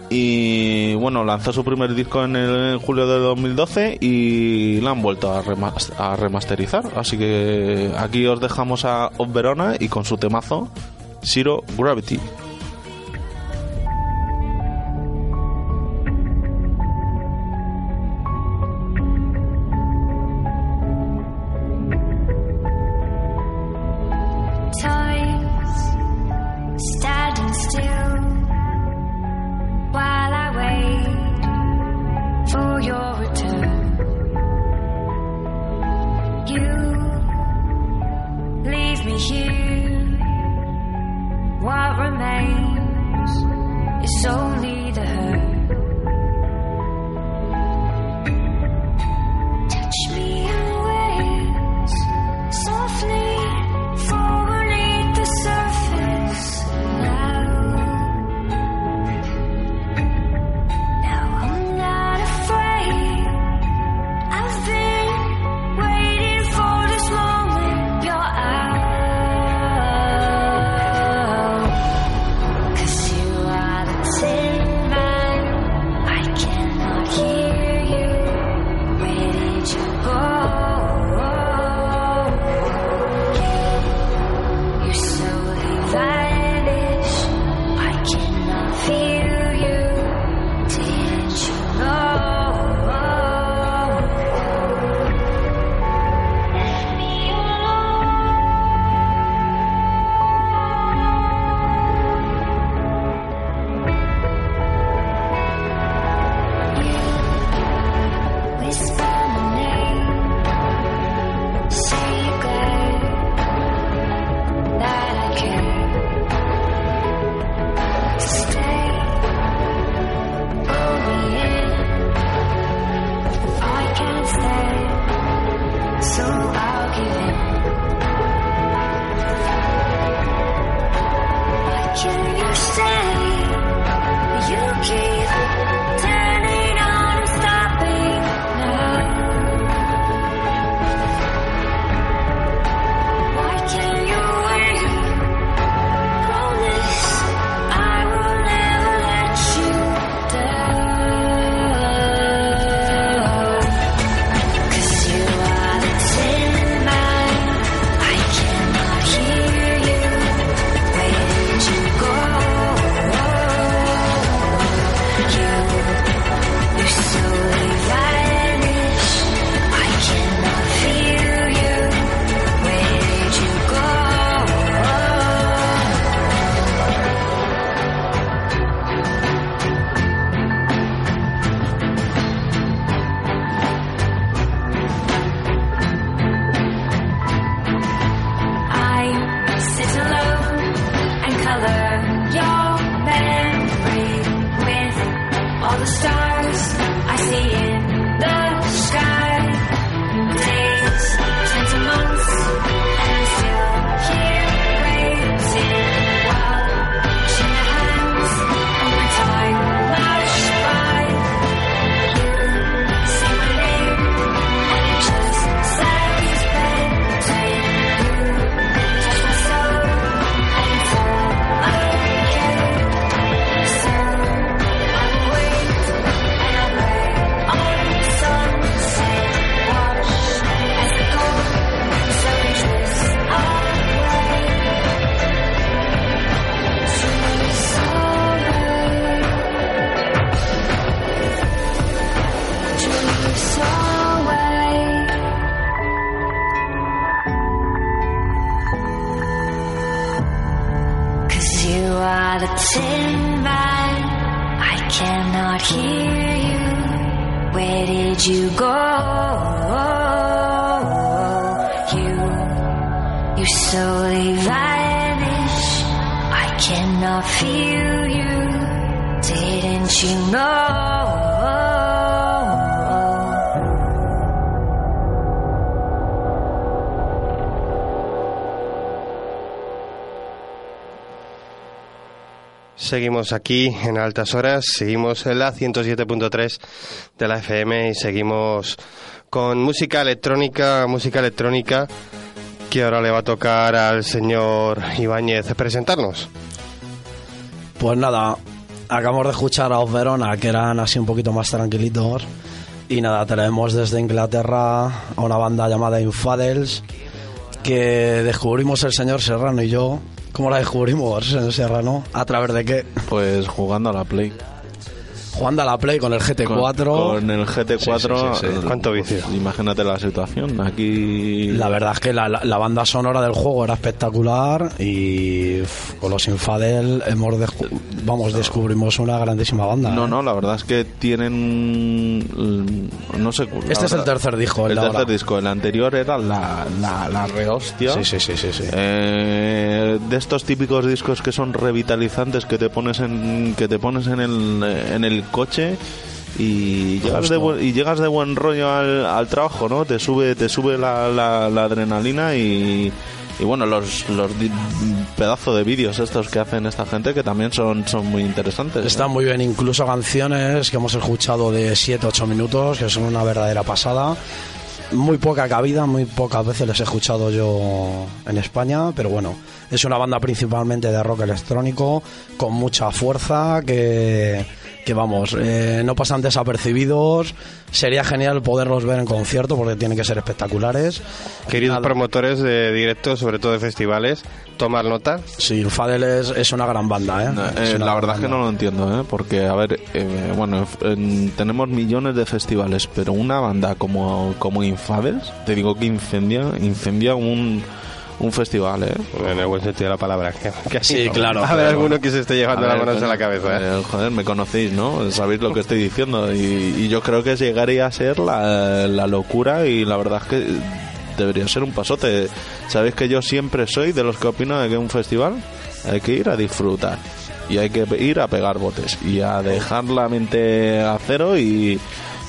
Y bueno, lanzó su primer disco en el julio de 2012 y la han vuelto a, a remasterizar. Así que aquí os dejamos a Of Verona y con su temazo Zero Gravity. Seguimos aquí en altas horas, seguimos en la 107.3 de la FM y seguimos con música electrónica, música electrónica que ahora le va a tocar al señor Ibáñez presentarnos. Pues nada, acabamos de escuchar a Off Verona, que eran así un poquito más tranquilitos. Y nada, traemos desde Inglaterra a una banda llamada Infadels, que descubrimos el señor Serrano y yo. ¿Cómo la descubrimos, señor Serrano? ¿A través de qué? Pues jugando a la Play. Jugando a la Play con el GT4. Con, con el GT4. Sí, sí, sí, sí. ¿Cuánto vicio? Imagínate la situación. Aquí. La verdad es que la, la- banda sonora del juego era espectacular y uf, con los Infadel hemos descu- vamos descubrimos una grandísima banda. No, ¿eh? no, la verdad es que tienen. No sé. Este es el tercer disco, el El de tercer ahora. disco. El anterior era la, la, la rehostia. Sí, sí, sí, sí, sí. Eh, de estos típicos discos que son revitalizantes que te pones en que te pones en el, en el coche y llegas, de buen, y llegas de buen rollo al, al trabajo, ¿no? Te sube te sube la, la- la adrenalina y, y bueno, los, los pedazos de vídeos estos que hacen esta gente que también son, son muy interesantes. Están muy bien, incluso canciones que hemos escuchado de 7-8 minutos, que son una verdadera pasada. Muy poca cabida, muy pocas veces les he escuchado yo en España, pero bueno, es una banda principalmente de rock electrónico, con mucha fuerza, que, que vamos, eh, no pasan desapercibidos. Sería genial poderlos ver en concierto porque tienen que ser espectaculares. Queridos Nada. promotores de directos, sobre todo de festivales, tomar nota. Sí, Fadel es, es una gran banda, ¿eh? No, eh, una la verdad es que no lo entiendo, ¿eh? porque, a ver, eh, bueno, en- tenemos millones de festivales, pero una banda como, como Infadels, te digo que incendia, incendia un, un festival, ¿eh? En el buen sentido de la palabra. que- que Sí, claro, A ver, claro. alguno que se esté llevando las manos a la coño, cabeza. ¿eh? eh, joder, me conocéis, ¿no? Sabéis lo que estoy diciendo. Y, y yo creo que llegaría a ser la, la locura y la verdad es que debería ser un pasote. Sabéis que yo siempre soy de los que opino de que un festival hay que ir a disfrutar. Y hay que ir a pegar botes y a dejar la mente a cero y,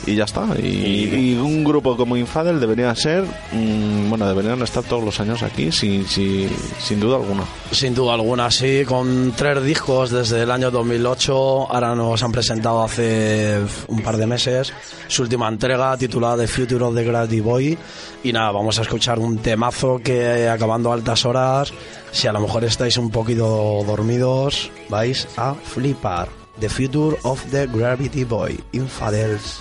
y ya está. Y, y un grupo como Infadel debería ser, mm, bueno, deberían estar todos los años aquí, sin, sin, sin duda alguna. Sin duda alguna, sí, con tres discos desde el año 2008. Ahora nos han presentado hace un par de meses su última entrega titulada The Future of the Gravity Boy. Y nada, vamos a escuchar un temazo que acabando a altas horas, si a lo mejor estáis un poquito dormidos, vais a flipar. The Future of the Gravity Boy, Infadels.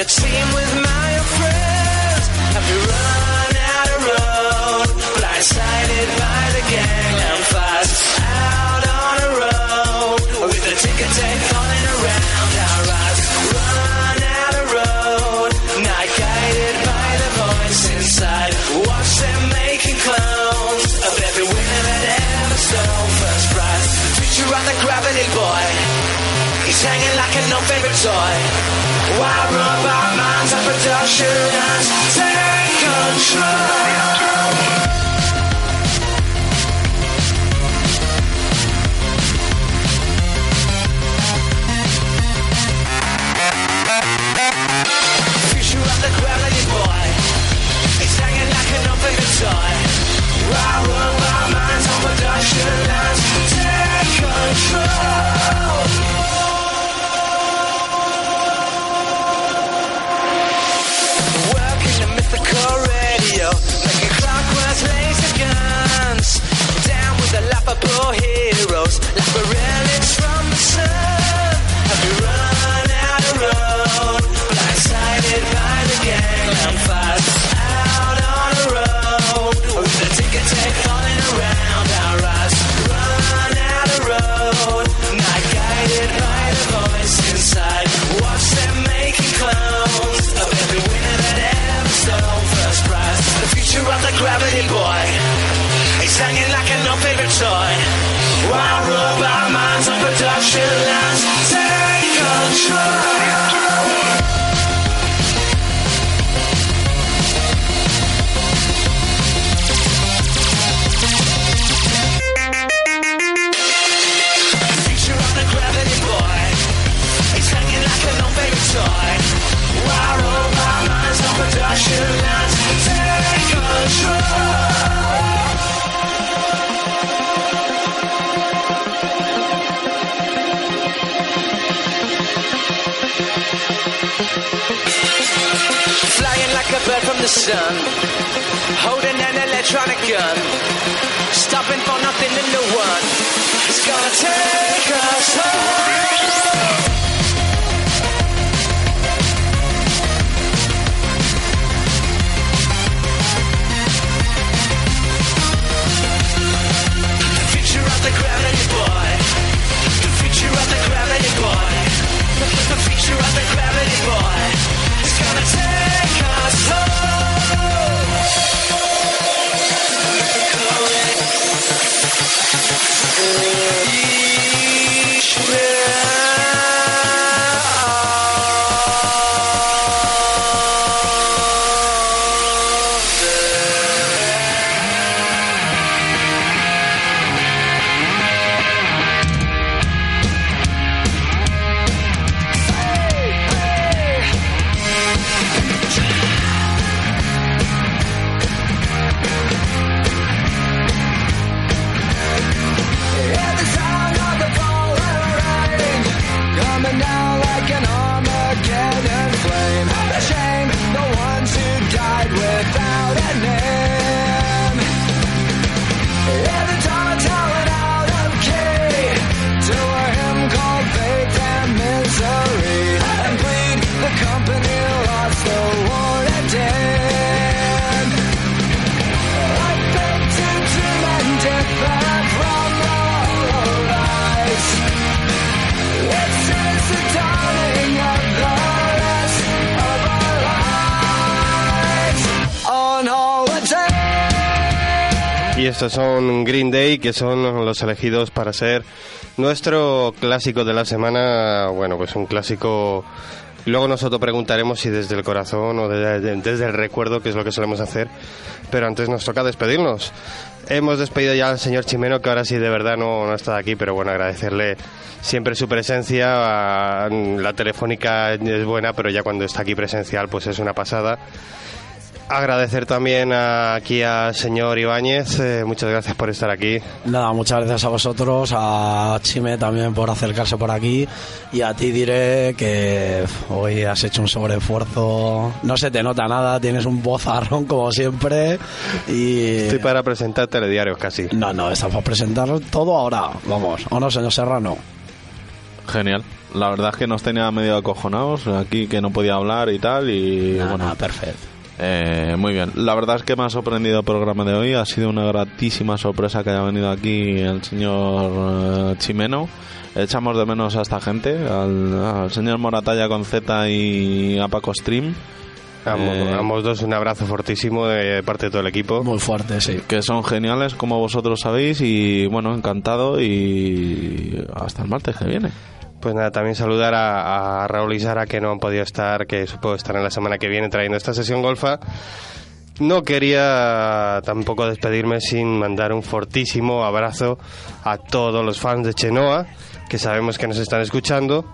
A team with my friends. And we run out of road. Blindsided by the gang. I'm fast out on a road. With the ticker tape falling around our eyes. Run out of road. Not guided by the voice inside. Watch them making clones of every winner that ever stole first prize. Future on the gravity boy. He's hanging like a no favorite toy should I take control? The sun, holding an electronic gun, stopping for nothing and no one. It's gonna take us home. The the gravity boy. The future of the gravity boy. The future of the gravity boy. It's gonna take us home. Estos son Green Day, que son los elegidos para ser nuestro clásico de la semana. Bueno, pues un clásico. Luego nosotros preguntaremos si desde el corazón o desde, el recuerdo, que es lo que solemos hacer. Pero antes nos toca despedirnos. Hemos despedido ya al señor Chimeno, que ahora sí de verdad no, no está aquí, pero bueno, agradecerle siempre su presencia. Ah, La telefónica es buena, pero ya cuando está aquí presencial, pues es una pasada. Agradecer también a- aquí al señor Ibáñez, eh, muchas gracias por estar aquí. Nada, muchas gracias a vosotros, a Chime también por acercarse por aquí y a ti diré que hoy has hecho un sobreesfuerzo, no se te nota nada, tienes un vozarrón como siempre y... Estoy para presentar telediarios casi. No, no, estamos para presentar todo ahora, vamos, ¿o no, señor Serrano? Genial. La verdad es que nos tenía medio acojonados aquí que no podía hablar y tal y Nada, bueno, nada, perfecto. Eh, muy bien. La verdad es que me ha sorprendido el programa de hoy. Ha sido una gratísima sorpresa que haya venido aquí el señor eh, Chimeno. Echamos de menos a esta gente, al, al señor Moratalla con Z y a Paco Stream. Ambos, Eh, ambos dos un abrazo fortísimo de parte de todo el equipo. Muy fuerte, sí. que son geniales como vosotros sabéis y bueno, encantado y hasta el martes que viene. Pues nada, también saludar a, Raúl y Sara que no han podido estar, que supongo estarán la semana que viene trayendo esta sesión golfa. No quería tampoco despedirme sin mandar un fortísimo abrazo a todos los fans de Chenoa, que sabemos que nos están escuchando,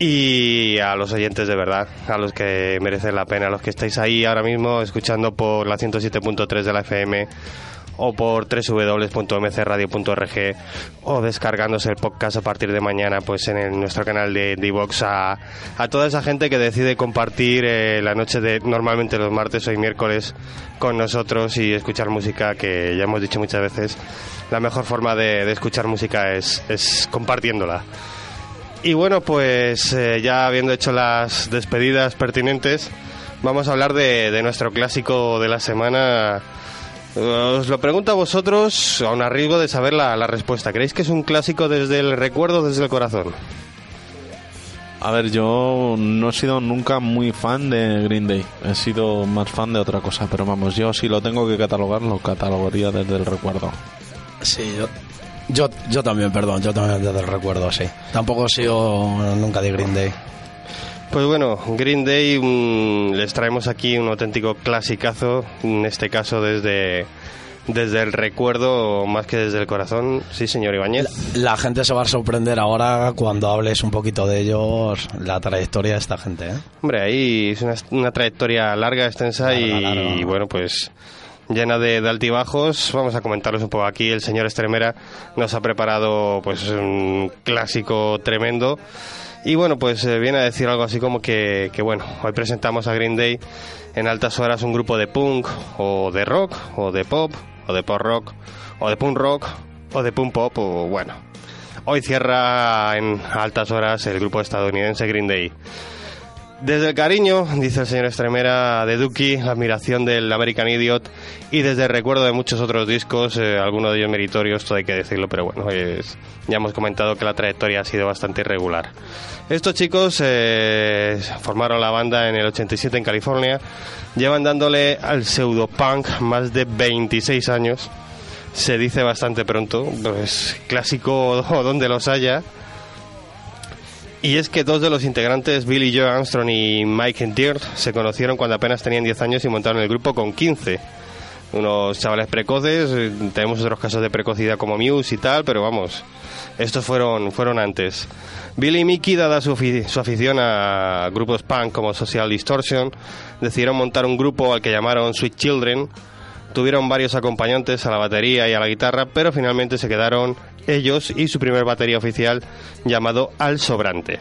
y a los oyentes de verdad, a los que merecen la pena, a los que estáis ahí ahora mismo escuchando por la 107.3 de la FM o por www.mcradio.org o descargándose el podcast a partir de mañana pues en nuestro canal de Divox a, toda esa gente que decide compartir eh, la noche de normalmente los martes o miércoles con nosotros y escuchar música que ya hemos dicho muchas veces la mejor forma de, escuchar música es, compartiéndola y bueno, pues eh, ya habiendo hecho las despedidas pertinentes, vamos a hablar de nuestro clásico de la semana. Os lo pregunto a vosotros, a un arriesgo de saber la, la respuesta. ¿Creéis que es un clásico desde el recuerdo o desde el corazón? A ver, yo no he sido nunca muy fan de Green Day. He sido más fan de otra cosa. Pero vamos, yo si lo tengo que catalogar, lo catalogaría desde el recuerdo. Sí, yo, yo, yo también, perdón, yo también desde el recuerdo, sí. Tampoco he sido nunca de Green Day. Pues bueno, Green Day mm, les traemos aquí un auténtico clasicazo, en este caso desde, desde el recuerdo más que desde el corazón. Sí, señor Ibáñez. La gente se va a sorprender ahora cuando hables un poquito de ellos, la trayectoria de esta gente, ¿eh? Hombre, ahí es una, una trayectoria larga, extensa y, larga. y, bueno, pues llena de, de altibajos. Vamos a comentarlos un poco aquí. El señor Estremera nos ha preparado pues un clásico tremendo. Y bueno, pues eh, viene a decir algo así como que, que, bueno, hoy presentamos a Green Day en altas horas un grupo de punk o de rock o de pop o de pop rock o de punk rock o de punk pop o bueno. Hoy cierra en altas horas el grupo estadounidense Green Day. Desde el cariño, dice el señor Estremera, de Dookie, la admiración del American Idiot y desde el recuerdo de muchos otros discos, eh, algunos de ellos meritorios, todo hay que decirlo, pero bueno, es- ya hemos comentado que la trayectoria ha sido bastante irregular. Estos chicos eh, formaron la banda en el 87 en California, llevan dándole al pseudopunk más de 26 años, se dice bastante pronto, pues clásico [laughs] donde los haya. Y es que dos de los integrantes, Billy Joe Armstrong y Mike Dirt, se conocieron cuando apenas tenían 10 años y montaron el grupo con 15. Unos chavales precoces, tenemos otros casos de precocidad como Muse y tal, pero vamos, estos fueron, fueron antes. Billy y Mickey, dada su, su afición a grupos punk como Social Distortion, decidieron montar un grupo al que llamaron Sweet Children. Tuvieron varios acompañantes a la batería y a la guitarra, pero finalmente se quedaron ellos y su primer batería oficial llamado Al Sobrante.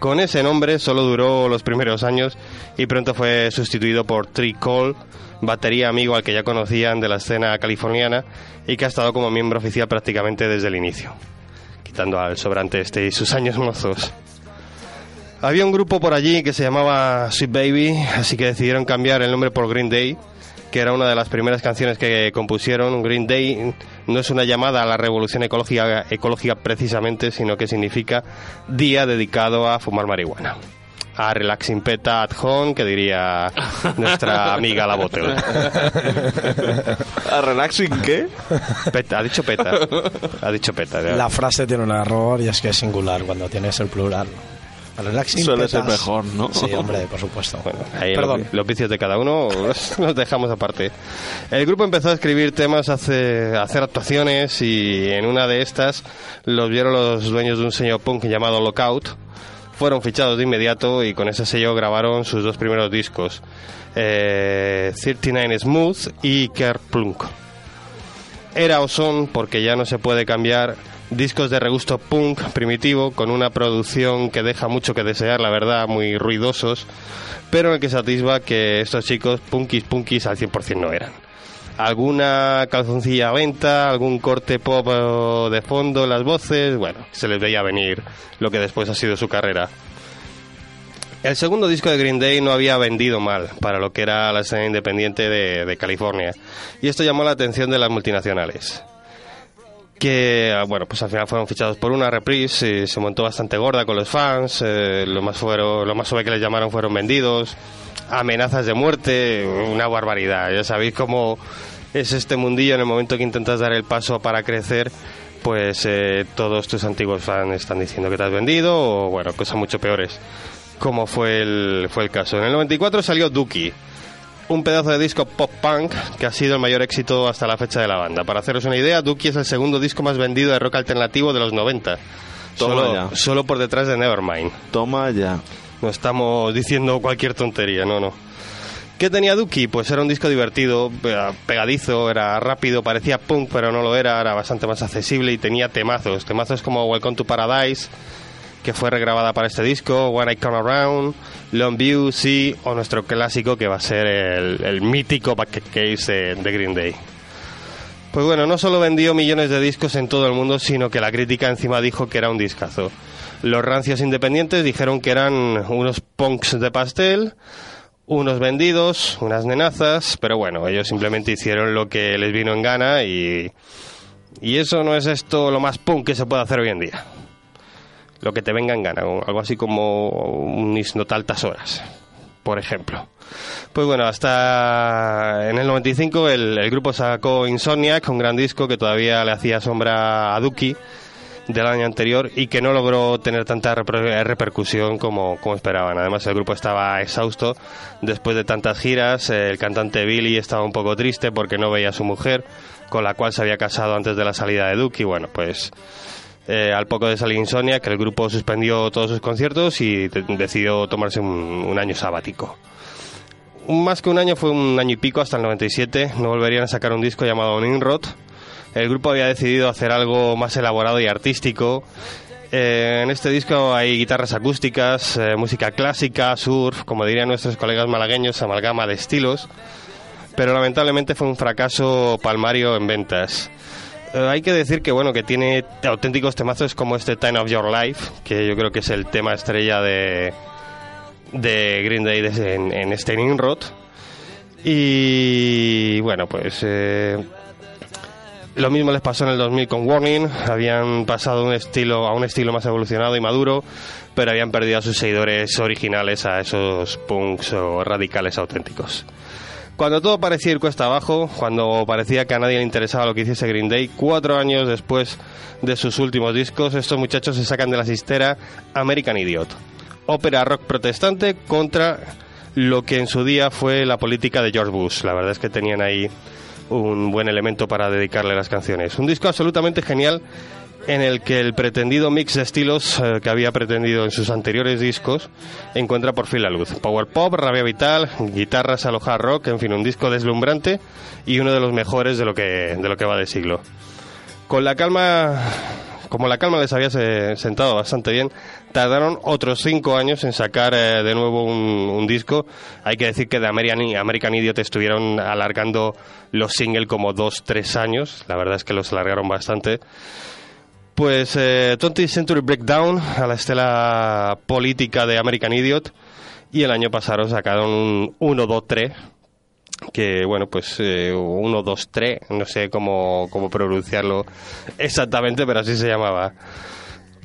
Con ese nombre solo duró los primeros años y pronto fue sustituido por Tree Cole, batería amigo al que ya conocían de la escena californiana y que ha estado como miembro oficial prácticamente desde el inicio, quitando al sobrante este y sus años mozos. Había un grupo por allí que se llamaba Sweet Baby, así que decidieron cambiar el nombre por Green Day, que era una de las primeras canciones que compusieron. Green Day no es una llamada a la revolución ecológica, ecológica precisamente, sino que significa día dedicado a fumar marihuana. A relaxing peta at home, que diría nuestra [laughs] amiga la botella. ¿A relaxing qué? Peta, ha dicho peta. Ha dicho peta. ya. La frase tiene un error y es que es singular cuando tienes el plural. Relaxing Suele ser petas. mejor, ¿no? Sí, hombre, por supuesto. [laughs] Bueno, ahí Perdón. los, los vicios de cada uno [laughs] los, dejamos aparte. El grupo empezó a escribir temas, a hace- a hacer actuaciones y en una de estas los vieron los dueños de un sello punk llamado Lockout. Fueron fichados de inmediato y con ese sello grabaron sus dos primeros discos, eh, 39 Smooth y Kerplunk. Era o son, porque ya no se puede cambiar, discos de regusto punk primitivo con una producción que deja mucho que desear, la verdad, muy ruidosos, pero en el que se atisba que estos chicos punkis punkis al 100% no eran. Alguna calzoncilla venta, algún corte pop eh, de fondo en las voces, bueno, se les veía venir lo que después ha sido su carrera. El segundo disco de Green Day no había vendido mal para lo que era la escena independiente de, de California. Y esto llamó la atención de las multinacionales. Que, bueno, pues al final fueron fichados por una reprise, y se montó bastante gorda con los fans, eh, lo, más fueron, lo más suave que les llamaron fueron vendidos, amenazas de muerte, una barbaridad. Ya sabéis cómo es este mundillo en el momento que intentas dar el paso para crecer, pues eh, todos tus antiguos fans están diciendo que te has vendido o, bueno, cosas mucho peores como fue el, fue el caso. En el 94 salió Dookie, un pedazo de disco pop punk que ha sido el mayor éxito hasta la fecha de la banda. Para haceros una idea, Dookie es el segundo disco más vendido de rock alternativo de los 90. Toma Solo, ya. solo por detrás de Nevermind. Toma ya. No estamos diciendo cualquier tontería, no, no. ¿Qué tenía Dookie? Pues era un disco divertido, pegadizo, era rápido, parecía punk, pero no lo era, era bastante más accesible y tenía temazos. Temazos como Welcome to Paradise, que fue regrabada para este disco, When I Come Around, Long View, Sí, o nuestro clásico que va a ser el, mítico Bucket Case de, de Green Day. Pues bueno, no solo vendió millones de discos en todo el mundo, sino que la crítica encima dijo que era un discazo. Los rancios independientes dijeron que eran unos punks de pastel, unos vendidos, unas nenazas, pero bueno, ellos simplemente hicieron lo que les vino en gana y, y eso no es esto lo más punk que se puede hacer hoy en día. Lo que te venga en gana, algo así como un Isnot altas horas, por ejemplo. Pues bueno, hasta en el 95 el, el grupo sacó Insomniac, un gran disco que todavía le hacía sombra a Duki del año anterior y que no logró tener tanta reper- repercusión como, como esperaban. Además, el grupo estaba exhausto después de tantas giras. El cantante Billy estaba un poco triste porque no veía a su mujer, con la cual se había casado antes de la salida de Duki. Bueno, pues eh, al poco de salir Insomnia, que el grupo suspendió todos sus conciertos y decidió tomarse un, año sabático. Más que un año, fue un año y pico, hasta el 97. No volverían a sacar un disco llamado Nimrod. El grupo había decidido hacer algo más elaborado y artístico. Eh, en este disco hay guitarras acústicas, eh, música clásica, surf, como dirían nuestros colegas malagueños, amalgama de estilos. Pero lamentablemente fue un fracaso palmario en ventas. Eh, hay que decir que bueno que tiene auténticos temazos como este Time of Your Life, que yo creo que es el tema estrella de, de Green Day des- en, en este Nimrod. Y bueno, pues eh, lo mismo les pasó en el 2000 con Warning, habían pasado un estilo, a un estilo más evolucionado y maduro, pero habían perdido a sus seguidores originales, a esos punks o radicales auténticos. Cuando todo parecía ir cuesta abajo, cuando parecía que a nadie le interesaba lo que hiciese Green Day, cuatro años después de sus últimos discos, estos muchachos se sacan de la cistera American Idiot, ópera rock protestante contra lo que en su día fue la política de George Bush. La verdad es que tenían ahí un buen elemento para dedicarle las canciones. Un disco absolutamente genial en el que el pretendido mix de estilos eh, que había pretendido en sus anteriores discos encuentra por fin la luz. Power pop, rabia vital, guitarras a rock, en fin, un disco deslumbrante y uno de los mejores de lo que, de lo que va de siglo. Con la calma, como la calma les había se- sentado bastante bien, tardaron otros cinco años en sacar eh, de nuevo un, un disco. Hay que decir que de American, American Idiot estuvieron alargando los singles como dos, tres años. La verdad es que los alargaron bastante. Pues eh, 20th Century Breakdown a la estela política de American Idiot y el año pasado sacaron un 1, 2, 3 que bueno pues eh, 1, 2, 3 no sé cómo, cómo pronunciarlo exactamente pero así se llamaba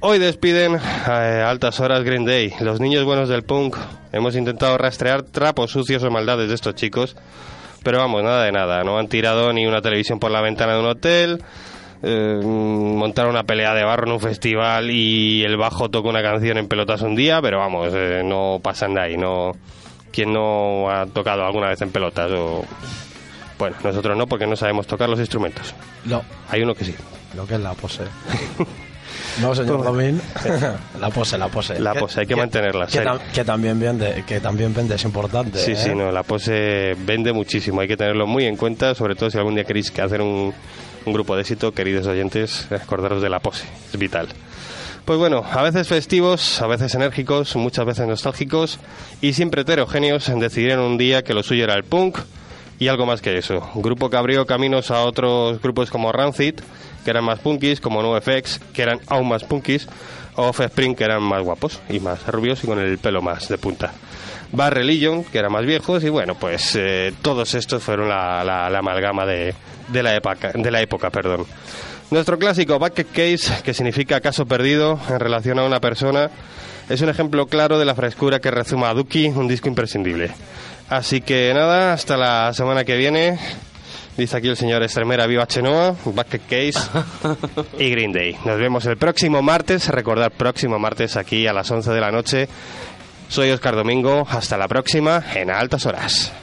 Hoy despiden a altas horas Green Day, los niños buenos del punk. Hemos intentado rastrear trapos sucios o maldades de estos chicos, pero vamos, nada de nada. No han tirado ni una televisión por la ventana de un hotel, eh, montaron una pelea de barro en un festival y el bajo toca una canción en pelotas un día, pero vamos, eh, no pasan de ahí. No, ¿Quién no ha tocado alguna vez en pelotas? O... Bueno, nosotros no, porque no sabemos tocar los instrumentos. No, Hay uno que sí. lo que es la pose. [laughs] No, señor Domín. [laughs] la pose, la pose. La pose, hay que mantenerla, Que, serio. tam- que también vende, que también vende, es importante. Sí, ¿eh? sí, no, la pose vende muchísimo, hay que tenerlo muy en cuenta, sobre todo si algún día queréis que hacer un, un grupo de éxito, queridos oyentes, acordaros de la pose, es vital. Pues bueno, a veces festivos, a veces enérgicos, muchas veces nostálgicos y siempre heterogéneos, decidieron un día que lo suyo era el punk y algo más que eso. Un grupo que abrió caminos a otros grupos como Rancid, que eran más punkis, como NoFX, que eran aún más punkis, o Offspring, que eran más guapos y más rubios y con el pelo más de punta. Bad Religion, que eran más viejos, y bueno, pues eh, todos estos fueron la- la amalgama de, de la época, de la época, perdón. Nuestro clásico Bucket Case, que significa caso perdido en relación a una persona, es un ejemplo claro de la frescura que rezuma a Duki, un disco imprescindible. Así que nada, hasta la semana que viene. Dice aquí el señor Estremera, viva Chenoa, Bucket Case y Green Day. Nos vemos el próximo martes, recordar próximo martes aquí a las 11 de la noche. Soy Oscar Domingo, hasta la próxima en Altas Horas.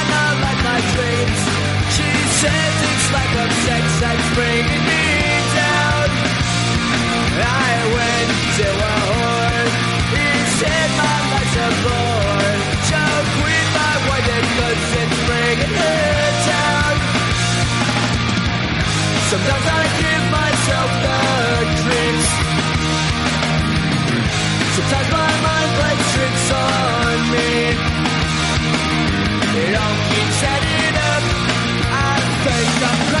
says it's like a sex that's bringing me down. I went to a whore. He said my life's a bore. So quit my wife and guns and bringing her down. Sometimes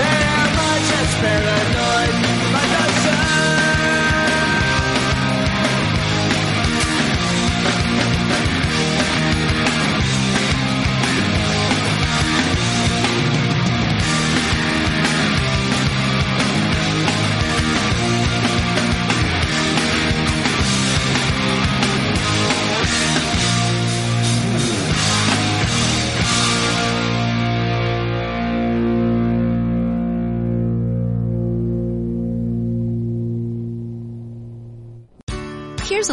They're much as